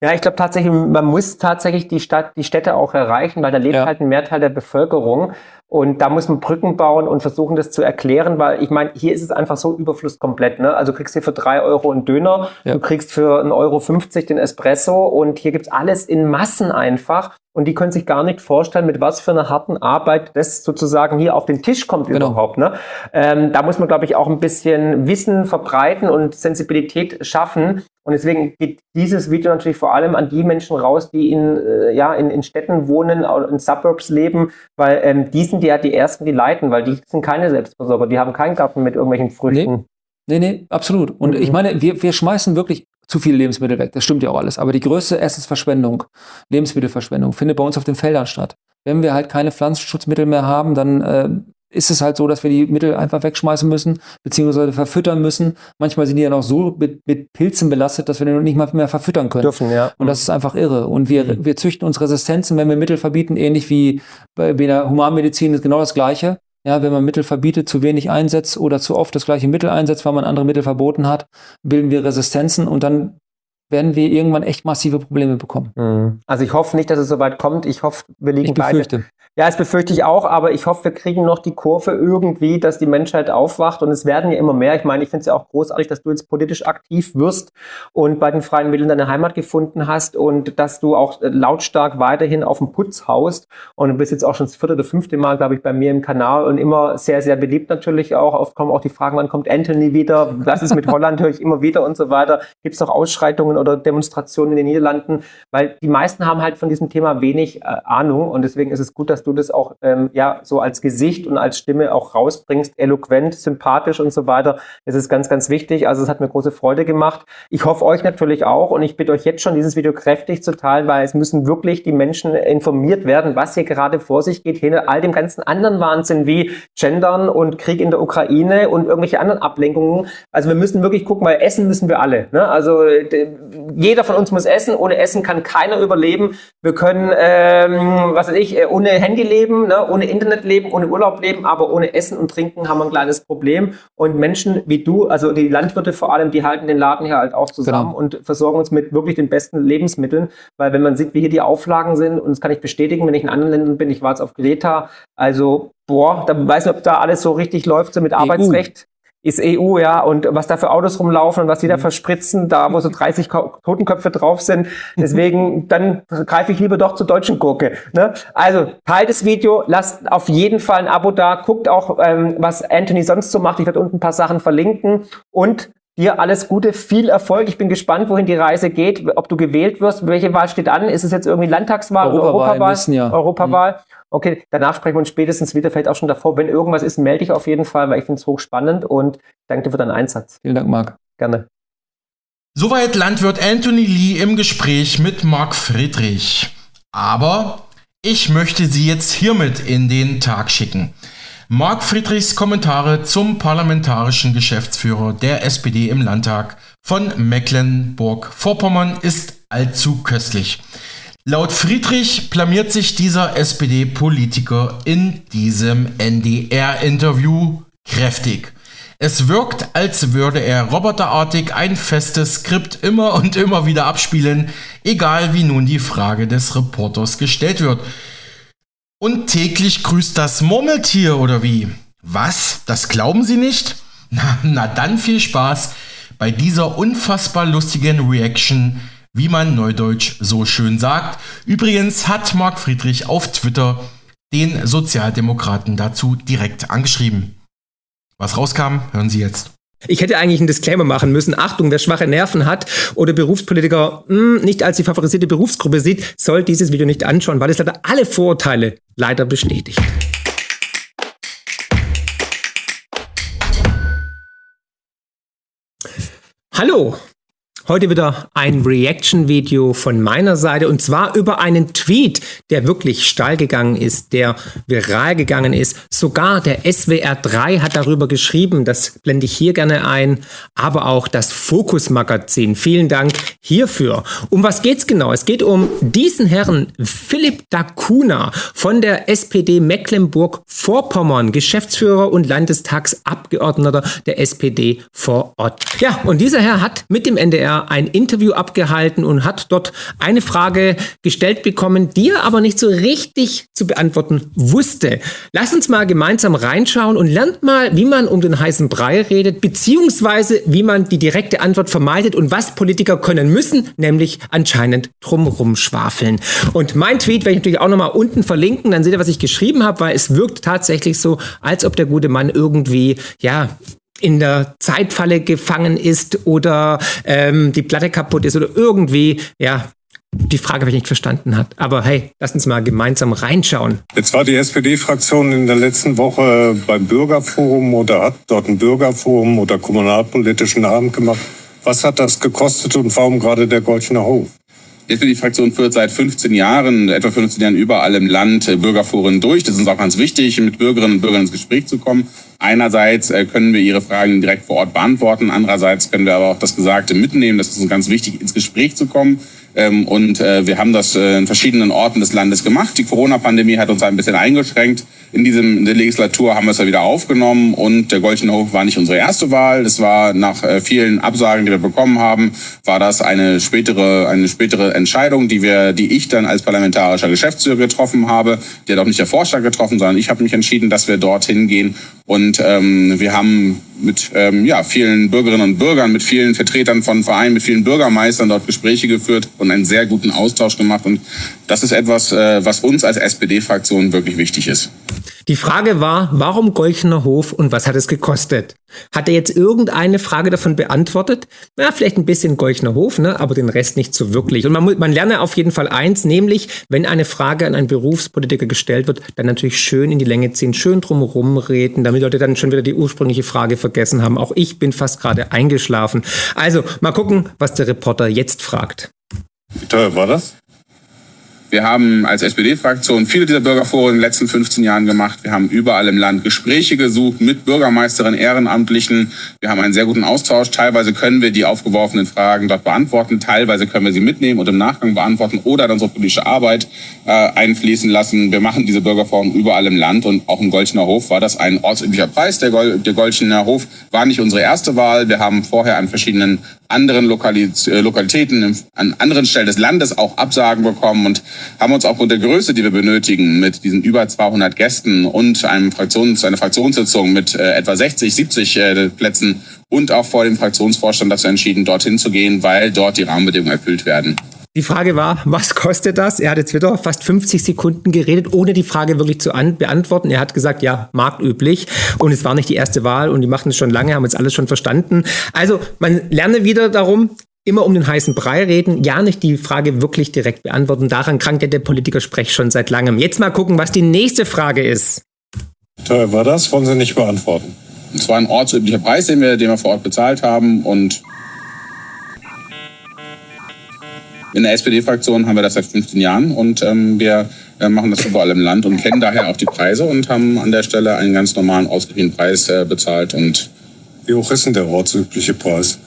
Ja, ich glaube tatsächlich, man muss tatsächlich die Stadt, die Städte auch erreichen, weil da lebt Ja. halt ein Mehrteil der Bevölkerung. Und da muss man Brücken bauen und versuchen, das zu erklären, weil ich meine, hier ist es einfach so Überfluss komplett. Ne? Also du kriegst hier für drei Euro einen Döner, Ja. du kriegst für 1,50 Euro 50 den Espresso und hier gibt's alles in Massen einfach. Und die können sich gar nicht vorstellen, mit was für einer harten Arbeit das sozusagen hier auf den Tisch kommt Genau. überhaupt. Ne? Ähm, da muss man, glaube ich, auch ein bisschen Wissen verbreiten und Sensibilität schaffen. Und deswegen geht dieses Video natürlich vor allem an die Menschen raus, die in, äh, ja, in, in Städten wohnen, in Suburbs leben, weil ähm, die sind ja die Ersten, die leiden, weil die sind keine Selbstversorger, die haben keinen Garten mit irgendwelchen Früchten. Nee, nee, absolut. Und Mhm. ich meine, wir, wir schmeißen wirklich zu viele Lebensmittel weg. Das stimmt ja auch alles. Aber die größte Essensverschwendung, Lebensmittelverschwendung, findet bei uns auf den Feldern statt. Wenn wir halt keine Pflanzenschutzmittel mehr haben, dann äh, ist es halt so, dass wir die Mittel einfach wegschmeißen müssen, beziehungsweise verfüttern müssen. Manchmal sind die ja noch so mit, mit Pilzen belastet, dass wir den nicht mal mehr verfüttern können. Dürfen, ja. Und das ist einfach irre. Und wir, mhm. wir züchten uns Resistenzen, wenn wir Mittel verbieten, ähnlich wie bei, bei der Humanmedizin ist genau das Gleiche. Ja, wenn man Mittel verbietet, zu wenig einsetzt oder zu oft das gleiche Mittel einsetzt, weil man andere Mittel verboten hat, bilden wir Resistenzen und dann werden wir irgendwann echt massive Probleme bekommen. Mhm. Also ich hoffe nicht, dass es so weit kommt. Ich hoffe, wir liegen ich beide. Ja, das befürchte ich auch, aber ich hoffe, wir kriegen noch die Kurve irgendwie, dass die Menschheit aufwacht und es werden ja immer mehr. Ich meine, ich finde es ja auch großartig, dass du jetzt politisch aktiv wirst und bei den Freien Mitteln deine Heimat gefunden hast und dass du auch lautstark weiterhin auf dem Putz haust und du bist jetzt auch schon das vierte oder fünfte Mal, glaube ich, bei mir im Kanal und immer sehr, sehr beliebt natürlich auch. Oft kommen auch die Fragen, wann kommt Anthony wieder? Was ist mit Holland? Höre ich immer wieder und so weiter. Gibt es noch Ausschreitungen oder Demonstrationen in den Niederlanden? Weil die meisten haben halt von diesem Thema wenig äh, Ahnung und deswegen ist es gut, dass du du das auch ähm, ja so als Gesicht und als Stimme auch rausbringst, eloquent, sympathisch und so weiter. Das ist ganz, ganz wichtig. Also es hat mir große Freude gemacht. Ich hoffe euch natürlich auch und ich bitte euch jetzt schon, dieses Video kräftig zu teilen, weil es müssen wirklich die Menschen informiert werden, was hier gerade vor sich geht, hinter all dem ganzen anderen Wahnsinn wie Gendern und Krieg in der Ukraine und irgendwelche anderen Ablenkungen. Also wir müssen wirklich gucken, weil essen müssen wir alle. Ne? Also jeder von uns muss essen. Ohne Essen kann keiner überleben. Wir können, ähm, was weiß ich, äh, ohne Handy leben, ne, ohne Internet leben, ohne Urlaub leben, aber ohne Essen und Trinken haben wir ein kleines Problem. Und Menschen wie du, also die Landwirte vor allem, die halten den Laden hier halt auch zusammen genau. und versorgen uns mit wirklich den besten Lebensmitteln. Weil wenn man sieht, wie hier die Auflagen sind, und das kann ich bestätigen, wenn ich in anderen Ländern bin, ich war jetzt auf Greta, also boah, da weiß ich, ob da alles so richtig läuft, so mit EU. Arbeitsrecht ist EU, ja, und was da für Autos rumlaufen und was die da mhm. verspritzen, da wo so 30 Totenköpfe drauf sind. Deswegen, dann greife ich lieber doch zur deutschen Gurke. Ne? Also, teilt das Video, lasst auf jeden Fall ein Abo da, guckt auch, ähm, was Anthony sonst so macht. Ich werde unten ein paar Sachen verlinken und Dir alles Gute, viel Erfolg. Ich bin gespannt, wohin die Reise geht, ob du gewählt wirst. Welche Wahl steht an? Ist es jetzt irgendwie Landtagswahl Europawahl oder Europawahl? Wissen, ja. Europawahl. Mhm. Okay, danach sprechen wir uns spätestens wieder, vielleicht auch schon davor. Wenn irgendwas ist, melde dich auf jeden Fall, weil ich finde es hochspannend und danke dir für deinen Einsatz. Vielen Dank, Marc. Gerne. Soweit Landwirt Anthony Lee im Gespräch mit Marc Friedrich. Aber ich möchte Sie jetzt hiermit in den Tag schicken. Marc Friedrichs Kommentare zum parlamentarischen Geschäftsführer der SPD im Landtag von Mecklenburg-Vorpommern ist allzu köstlich. Laut Friedrich blamiert sich dieser SPD-Politiker in diesem NDR-Interview kräftig. Es wirkt, als würde er roboterartig ein festes Skript immer und immer wieder abspielen, egal wie nun die Frage des Reporters gestellt wird. Und täglich grüßt das Murmeltier oder wie? Was? Das glauben Sie nicht? Na, na dann viel Spaß bei dieser unfassbar lustigen Reaction wie man neudeutsch so schön sagt. Übrigens hat Marc Friedrich auf Twitter den Sozialdemokraten dazu direkt angeschrieben. Was rauskam, hören Sie jetzt. Ich hätte eigentlich einen Disclaimer machen müssen. Achtung, wer schwache Nerven hat oder Berufspolitiker mh, hm, nicht als die favorisierte Berufsgruppe sieht, soll dieses Video nicht anschauen, weil es leider alle Vorurteile leider bestätigt. Hallo, Heute wieder ein Reaction-Video von meiner Seite und zwar über einen Tweet, der wirklich steil gegangen ist, der viral gegangen ist. Sogar der SWR 3 hat darüber geschrieben, das blende ich hier gerne ein, aber auch das Fokus-Magazin. Vielen Dank hierfür. Um was geht's genau? Es geht um diesen Herrn Philipp Dacuna von der SPD Mecklenburg-Vorpommern, Geschäftsführer und Landestagsabgeordneter der SPD vor Ort. Ja, und dieser Herr hat mit dem NDR ein Interview abgehalten und hat dort eine Frage gestellt bekommen, die er aber nicht so richtig zu beantworten wusste. Lass uns mal gemeinsam reinschauen und lernt mal, wie man um den heißen Brei redet, beziehungsweise wie man die direkte Antwort vermeidet und was Politiker können müssen, nämlich anscheinend drumrum schwafeln. Und mein Tweet werde ich natürlich auch nochmal unten verlinken, dann seht ihr, was ich geschrieben habe, weil es wirkt tatsächlich so, als ob der gute Mann irgendwie, ja, in der Zeitfalle gefangen ist oder ähm, die Platte kaputt ist oder irgendwie, ja, die Frage, wenn ich nicht verstanden hat. Aber hey, lass uns mal gemeinsam reinschauen. Jetzt war die SPD-Fraktion in der letzten Woche beim Bürgerforum oder hat dort ein Bürgerforum oder kommunalpolitischen Abend gemacht. Was hat das gekostet und warum gerade der Goldene Hof? Die SPD-Fraktion führt seit 15 Jahren, etwa 15 Jahren überall im Land äh, Bürgerforen durch. Das ist uns auch ganz wichtig, mit Bürgerinnen und Bürgern ins Gespräch zu kommen. Einerseits äh, können wir ihre Fragen direkt vor Ort beantworten, andererseits können wir aber auch das Gesagte mitnehmen. Das ist uns ganz wichtig, ins Gespräch zu kommen. Ähm, und äh, wir haben das in verschiedenen Orten des Landes gemacht. Die Corona-Pandemie hat uns ein bisschen eingeschränkt. In diesem in der Legislatur haben wir es ja wieder aufgenommen und der Goldene Hof war nicht unsere erste Wahl. Das war nach vielen Absagen, die wir bekommen haben, war das eine spätere, eine spätere Entscheidung, die wir, die ich dann als parlamentarischer Geschäftsführer getroffen habe. Die hat auch nicht der Vorschlag getroffen, sondern ich habe mich entschieden, dass wir dorthin gehen und ähm, wir haben mit ähm, ja, vielen Bürgerinnen und Bürgern, mit vielen Vertretern von Vereinen, mit vielen Bürgermeistern dort Gespräche geführt und einen sehr guten Austausch gemacht. Und das ist etwas, äh, was uns als SPD-Fraktion wirklich wichtig ist. Die Frage war, warum Golchener Hof und was hat es gekostet? Hat er jetzt irgendeine Frage davon beantwortet? Ja, vielleicht ein bisschen Golchener Hof, ne? aber den Rest nicht so wirklich. Und man, man lerne auf jeden Fall eins, nämlich, wenn eine Frage an einen Berufspolitiker gestellt wird, dann natürlich schön in die Länge ziehen, schön drumherum reden, damit Leute dann schon wieder die ursprüngliche Frage vergessen haben. Auch ich bin fast gerade eingeschlafen. Also, mal gucken, was der Reporter jetzt fragt. Wie teuer war das? Wir haben als SPD-Fraktion viele dieser Bürgerforen in den letzten 15 Jahren gemacht. Wir haben überall im Land Gespräche gesucht mit Bürgermeisterinnen, Ehrenamtlichen. Wir haben einen sehr guten Austausch. Teilweise können wir die aufgeworfenen Fragen dort beantworten. Teilweise können wir sie mitnehmen und im Nachgang beantworten oder dann unsere politische Arbeit äh, einfließen lassen. Wir machen diese Bürgerforen überall im Land und auch im Golchener Hof war das ein ortsüblicher Preis. Der, Gol der Golchener Hof war nicht unsere erste Wahl. Wir haben vorher an verschiedenen anderen äh, Lokalitäten an anderen Stellen des Landes auch Absagen bekommen und haben uns aufgrund der Größe, die wir benötigen, mit diesen über 200 Gästen und einem Fraktions, einer Fraktionssitzung mit äh, etwa 60, 70 äh, Plätzen und auch vor dem Fraktionsvorstand dazu entschieden, dorthin zu gehen, weil dort die Rahmenbedingungen erfüllt werden. Die Frage war, was kostet das? Er hat jetzt wieder fast 50 Sekunden geredet, ohne die Frage wirklich zu beantworten. Er hat gesagt, ja, marktüblich. Und es war nicht die erste Wahl und die machen es schon lange, haben jetzt alles schon verstanden. Also man lerne wieder darum, immer um den heißen Brei reden, ja nicht die Frage wirklich direkt beantworten. Daran krankt ja der Politiker-Sprech schon seit langem. Jetzt mal gucken, was die nächste Frage ist. Teuer war das? Wollen Sie nicht beantworten? Es war ein ortsüblicher Preis, den wir, den wir vor Ort bezahlt haben und in der SPD-Fraktion haben wir das seit 15 Jahren und ähm, wir äh, machen das überall im Land und kennen daher auch die Preise und haben an der Stelle einen ganz normalen ausgewiesenen Preis äh, bezahlt und wie hoch ist denn der ortsübliche Preis?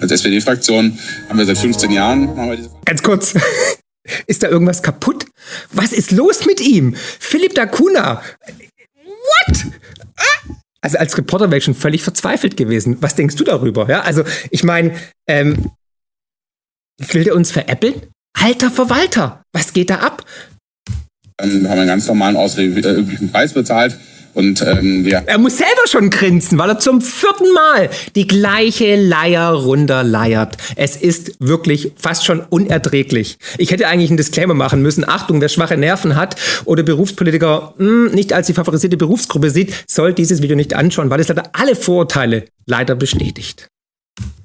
Als SPD-Fraktion haben wir seit 15 Jahren. Ganz kurz. Ist da irgendwas kaputt? Was ist los mit ihm? Philipp Dacuna. What? Ah! Also als Reporter wäre ich schon völlig verzweifelt gewesen. Was denkst du darüber? Ja, also ich meine, ähm, will der uns veräppeln? Alter Verwalter, was geht da ab? Ähm, haben einen ganz normalen ausüblichen Preis bezahlt. Und ähm, wir er muss selber schon grinsen, weil er zum vierten Mal die gleiche Leier runterleiert. Es ist wirklich fast schon unerträglich. Ich hätte eigentlich einen Disclaimer machen müssen. Achtung, wer schwache Nerven hat oder Berufspolitiker mh, hm, nicht als die favorisierte Berufsgruppe sieht, soll dieses Video nicht anschauen, weil es leider alle Vorurteile leider bestätigt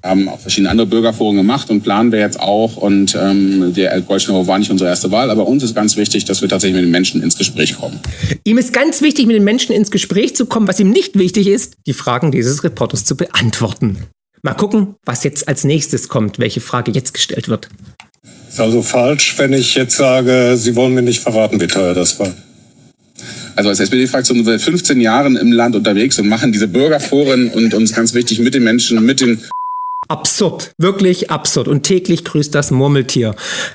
haben auch verschiedene andere Bürgerforen gemacht und planen wir jetzt auch. Und ähm, der Goldschnauer war nicht unsere erste Wahl, aber uns ist ganz wichtig, dass wir tatsächlich mit den Menschen ins Gespräch kommen. Ihm ist ganz wichtig, mit den Menschen ins Gespräch zu kommen. Was ihm nicht wichtig ist, die Fragen dieses Reporters zu beantworten. Mal gucken, was jetzt als nächstes kommt, welche Frage jetzt gestellt wird. Ist also falsch, wenn ich jetzt sage, Sie wollen mir nicht verraten, wie teuer das war. Also als SPD-Fraktion sind wir 15 Jahren im Land unterwegs und machen diese Bürgerforen und uns ganz wichtig mit den Menschen, mit den absurd, wirklich absurd. Und täglich grüßt das Murmeltier.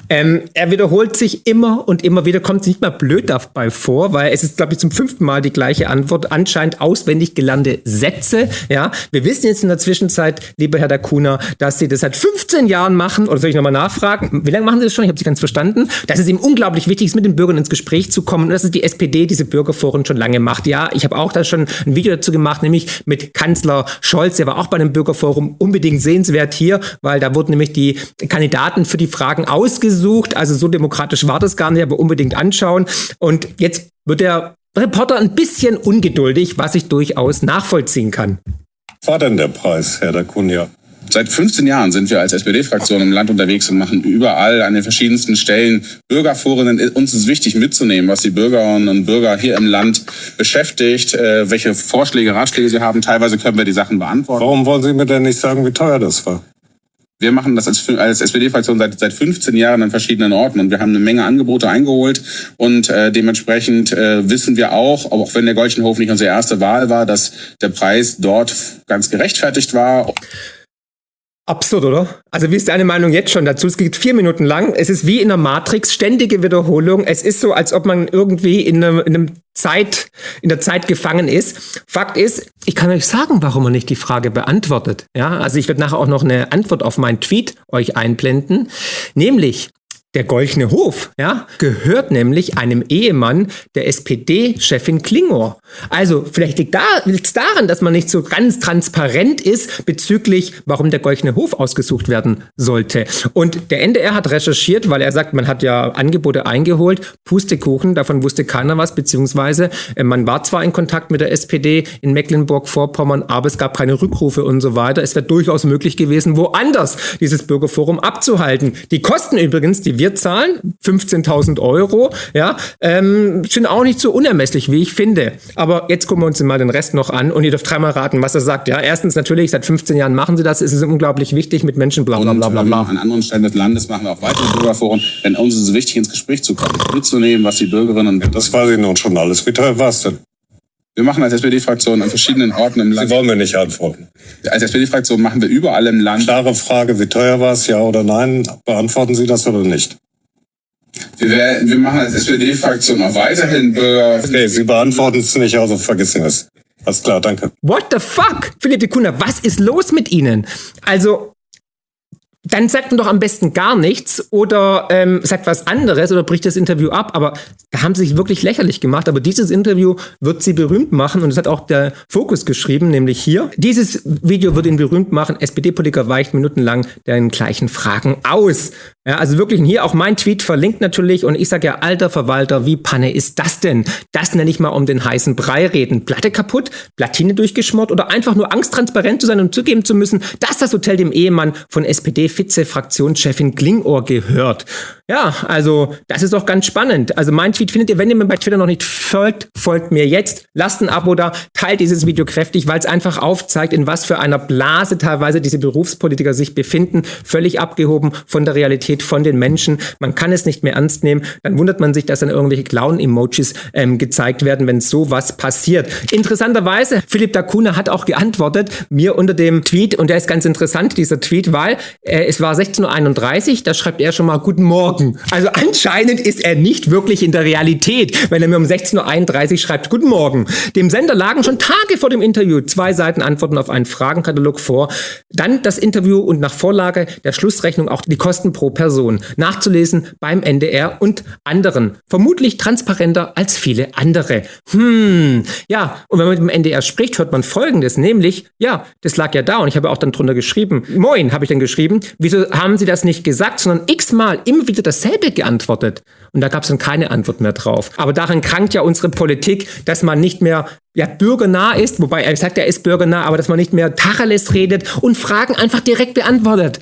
Ähm, er wiederholt sich immer und immer wieder, kommt nicht mal blöd dabei vor, weil es ist, glaube ich, zum fünften Mal die gleiche Antwort. Anscheinend auswendig gelernte Sätze. Ja, wir wissen jetzt in der Zwischenzeit, lieber Herr Dakuna, dass Sie das seit 15 Jahren machen. Oder soll ich nochmal nachfragen? Wie lange machen Sie das schon? Ich habe Sie ganz verstanden. Dass es ihm unglaublich wichtig ist, mit den Bürgern ins Gespräch zu kommen. Und dass es die SPD diese Bürgerforen schon lange macht. Ja, ich habe auch da schon ein Video dazu gemacht, nämlich mit Kanzler Scholz. Der war auch bei einem Bürgerforum. Unbedingt sehen sehenswert hier, weil da wurden nämlich die Kandidaten für die Fragen ausgesucht. Also so demokratisch war das gar nicht, aber unbedingt anschauen. Und jetzt wird der Reporter ein bisschen ungeduldig, was ich durchaus nachvollziehen kann. War denn der Preis, Herr Dacunia? Seit 15 Jahren sind wir als SPD-Fraktion im Land unterwegs und machen überall an den verschiedensten Stellen Bürgerforen. Uns ist wichtig mitzunehmen, was die Bürgerinnen und Bürger hier im Land beschäftigt, äh, welche Vorschläge, Ratschläge sie haben. Teilweise können wir die Sachen beantworten. Warum wollen Sie mir denn nicht sagen, wie teuer das war? Wir machen das als, als SPD-Fraktion seit, seit 15 Jahren an verschiedenen Orten und wir haben eine Menge Angebote eingeholt und äh, dementsprechend äh, wissen wir auch, auch wenn der Golchenhof nicht unsere erste Wahl war, dass der Preis dort ganz gerechtfertigt war. Absurd, oder? Also wie ist deine Meinung jetzt schon dazu? Es geht vier Minuten lang. Es ist wie in der Matrix, ständige Wiederholung. Es ist so, als ob man irgendwie in einem, in einem Zeit, in der Zeit gefangen ist. Fakt ist, ich kann euch sagen, warum er nicht die Frage beantwortet. Ja, also ich werde nachher auch noch eine Antwort auf meinen Tweet euch einblenden. Nämlich, der Golchene Hof, ja, gehört nämlich einem Ehemann der SPD-Chefin Klingor. Also vielleicht liegt es daran, dass man nicht so ganz transparent ist bezüglich, warum der Golchene Hof ausgesucht werden sollte. Und der NDR hat recherchiert, weil er sagt, man hat ja Angebote eingeholt, Pustekuchen, davon wusste keiner was, beziehungsweise äh, man war zwar in Kontakt mit der SPD in Mecklenburg-Vorpommern, aber es gab keine Rückrufe und so weiter. Es wäre durchaus möglich gewesen, woanders dieses Bürgerforum abzuhalten. Die Kosten übrigens, die wir zahlen, 15.000 Euro, ja, ähm, sind auch nicht so unermesslich, wie ich finde. Aber jetzt gucken wir uns mal den Rest noch an und ihr dürft dreimal raten, was er sagt. Ja, erstens natürlich, seit 15 Jahren machen sie das, es ist unglaublich wichtig mit Menschen, bla bla bla bla. bla. Und, ähm, an anderen Stellen des Landes machen wir auch weitere Bürgerforen, denn uns ist es wichtig, ins Gespräch zu kommen, mitzunehmen, was die Bürgerinnen und ja, Das weiß ich nun schon alles. Wie teuer war es denn? Wir machen als SPD-Fraktion an verschiedenen Orten im Land. Sie wollen mir nicht antworten. Als SPD-Fraktion machen wir überall im Land. Klare Frage, wie teuer war es, ja oder nein? Beantworten Sie das oder nicht? Wir, werden, wir machen als SPD-Fraktion auch weiterhin Bürger. Okay, Sie beantworten es nicht, also vergessen es. Alles klar, danke. What the fuck? Philipp de Kuna, was ist los mit Ihnen? Also, dann sagt man doch am besten gar nichts oder ähm, sagt was anderes oder bricht das Interview ab. Aber da haben sie sich wirklich lächerlich gemacht. Aber dieses Interview wird sie berühmt machen und das hat auch der Fokus geschrieben, nämlich hier. Dieses Video wird ihn berühmt machen. SPD-Politiker weicht minutenlang den gleichen Fragen aus. Ja, also wirklich hier auch mein Tweet verlinkt natürlich und ich sage ja, alter Verwalter, wie Panne ist das denn? Das nenne ich mal um den heißen Brei reden. Platte kaputt, Platine durchgeschmort oder einfach nur Angst, transparent zu sein und zugeben zu müssen, dass das Hotel dem Ehemann von SPD-Vize-Fraktionschefin Klingor gehört. Ja, also das ist doch ganz spannend. Also mein Tweet findet ihr, wenn ihr mir bei Twitter noch nicht folgt, folgt mir jetzt. Lasst ein Abo da, teilt dieses Video kräftig, weil es einfach aufzeigt, in was für einer Blase teilweise diese Berufspolitiker sich befinden. Völlig abgehoben von der Realität Realität von den Menschen. Man kann es nicht mehr ernst nehmen. Dann wundert man sich, dass dann irgendwelche Clown-Emojis ähm, gezeigt werden, wenn sowas passiert. Interessanterweise, Philipp Dakuna hat auch geantwortet, mir unter dem Tweet, und der ist ganz interessant, dieser Tweet, weil äh, es war 16.31 Uhr, da schreibt er schon mal Guten Morgen. Also anscheinend ist er nicht wirklich in der Realität, wenn er mir um 16.31 Uhr schreibt Guten Morgen. Dem Sender lagen schon Tage vor dem Interview zwei Seiten Antworten auf einen Fragenkatalog vor. Dann das Interview und nach Vorlage der Schlussrechnung auch die Kosten pro Person. Nachzulesen beim NDR und anderen. Vermutlich transparenter als viele andere. Hm, ja, und wenn man mit dem NDR spricht, hört man Folgendes, nämlich, ja, das lag ja da und ich habe auch dann drunter geschrieben, moin, habe ich dann geschrieben, wieso haben Sie das nicht gesagt, sondern x-mal immer wieder dasselbe geantwortet? Und da gab es dann keine Antwort mehr drauf. Aber daran krankt ja unsere Politik, dass man nicht mehr ja, bürgernah ist, wobei er sagt, er ist bürgernah, aber dass man nicht mehr Tacheles redet und Fragen einfach direkt beantwortet.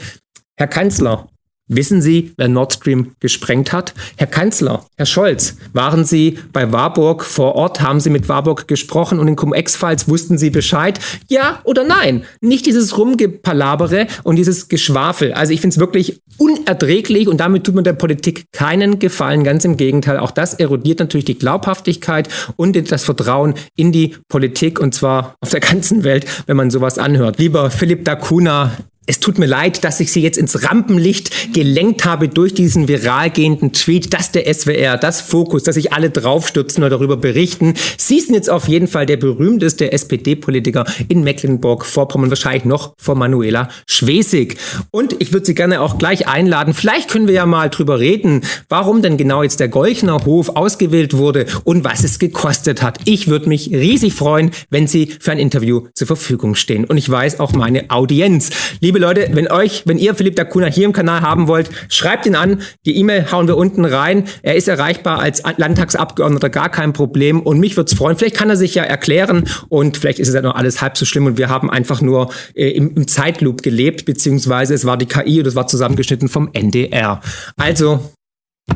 Herr Kanzler, Wissen Sie, wer Nord Stream gesprengt hat? Herr Kanzler, Herr Scholz, waren Sie bei Warburg vor Ort? Haben Sie mit Warburg gesprochen und in Cum-Ex-Files wussten Sie Bescheid? Ja oder nein? Nicht dieses Rumgepalabere und dieses Geschwafel. Also ich finde es wirklich unerträglich und damit tut man der Politik keinen Gefallen. Ganz im Gegenteil. Auch das erodiert natürlich die Glaubhaftigkeit und das Vertrauen in die Politik und zwar auf der ganzen Welt, wenn man sowas anhört. Lieber Philipp Dacuna, es tut mir leid, dass ich Sie jetzt ins Rampenlicht gelenkt habe durch diesen viral gehenden Tweet, dass der SWR, das Fokus, dass sich alle draufstürzen oder darüber berichten. Sie sind jetzt auf jeden Fall der berühmteste SPD-Politiker in Mecklenburg-Vorpommern, wahrscheinlich noch vor Manuela Schwesig. Und ich würde Sie gerne auch gleich einladen. Vielleicht können wir ja mal drüber reden, warum denn genau jetzt der Golchner Hof ausgewählt wurde und was es gekostet hat. Ich würde mich riesig freuen, wenn Sie für ein Interview zur Verfügung stehen. Und ich weiß auch meine Audienz. Liebe liebe Leute, wenn euch, wenn ihr Philipp Dakuna hier im Kanal haben wollt, schreibt ihn an. Die E-Mail hauen wir unten rein. Er ist erreichbar als Landtagsabgeordneter, gar kein Problem. Und mich würde es freuen. Vielleicht kann er sich ja erklären und vielleicht ist es ja noch alles halb so schlimm und wir haben einfach nur äh, im, im Zeitloop gelebt, beziehungsweise es war die KI und es war zusammengeschnitten vom NDR. Also,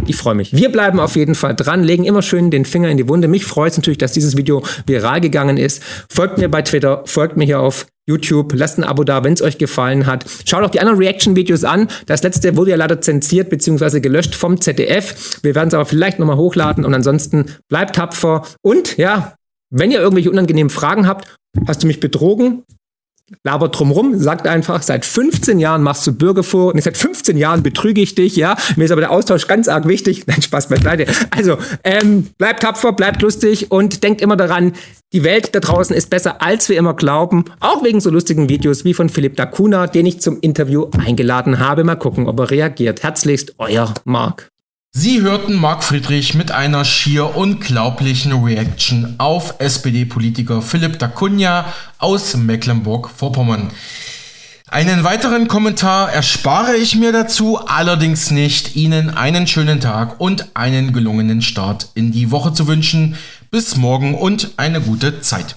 Ich freue mich. Wir bleiben auf jeden Fall dran, legen immer schön den Finger in die Wunde. Mich freut es natürlich, dass dieses Video viral gegangen ist. Folgt mir bei Twitter, folgt mir hier auf YouTube, lasst ein Abo da, wenn es euch gefallen hat. Schaut auch die anderen Reaction-Videos an. Das letzte wurde ja leider zensiert bzw. gelöscht vom ZDF. Wir werden es aber vielleicht nochmal hochladen und ansonsten bleibt tapfer. Und ja, wenn ihr irgendwelche unangenehmen Fragen habt, hast du mich betrogen? Labert drumrum, sagt einfach, seit 15 Jahren machst du Bürger vor, und seit 15 Jahren betrüge ich dich, ja. Mir ist aber der Austausch ganz arg wichtig. Nein, Spaß beiseite. Also, ähm, bleibt tapfer, bleibt lustig und denkt immer daran, die Welt da draußen ist besser, als wir immer glauben. Auch wegen so lustigen Videos wie von Philipp Dacuna, den ich zum Interview eingeladen habe. Mal gucken, ob er reagiert. Herzlichst, euer Marc. Sie hörten Marc Friedrich mit einer schier unglaublichen Reaction auf SPD-Politiker Philipp da Cunha aus Mecklenburg-Vorpommern. Einen weiteren Kommentar erspare ich mir dazu, allerdings nicht, Ihnen einen schönen Tag und einen gelungenen Start in die Woche zu wünschen. Bis morgen und eine gute Zeit.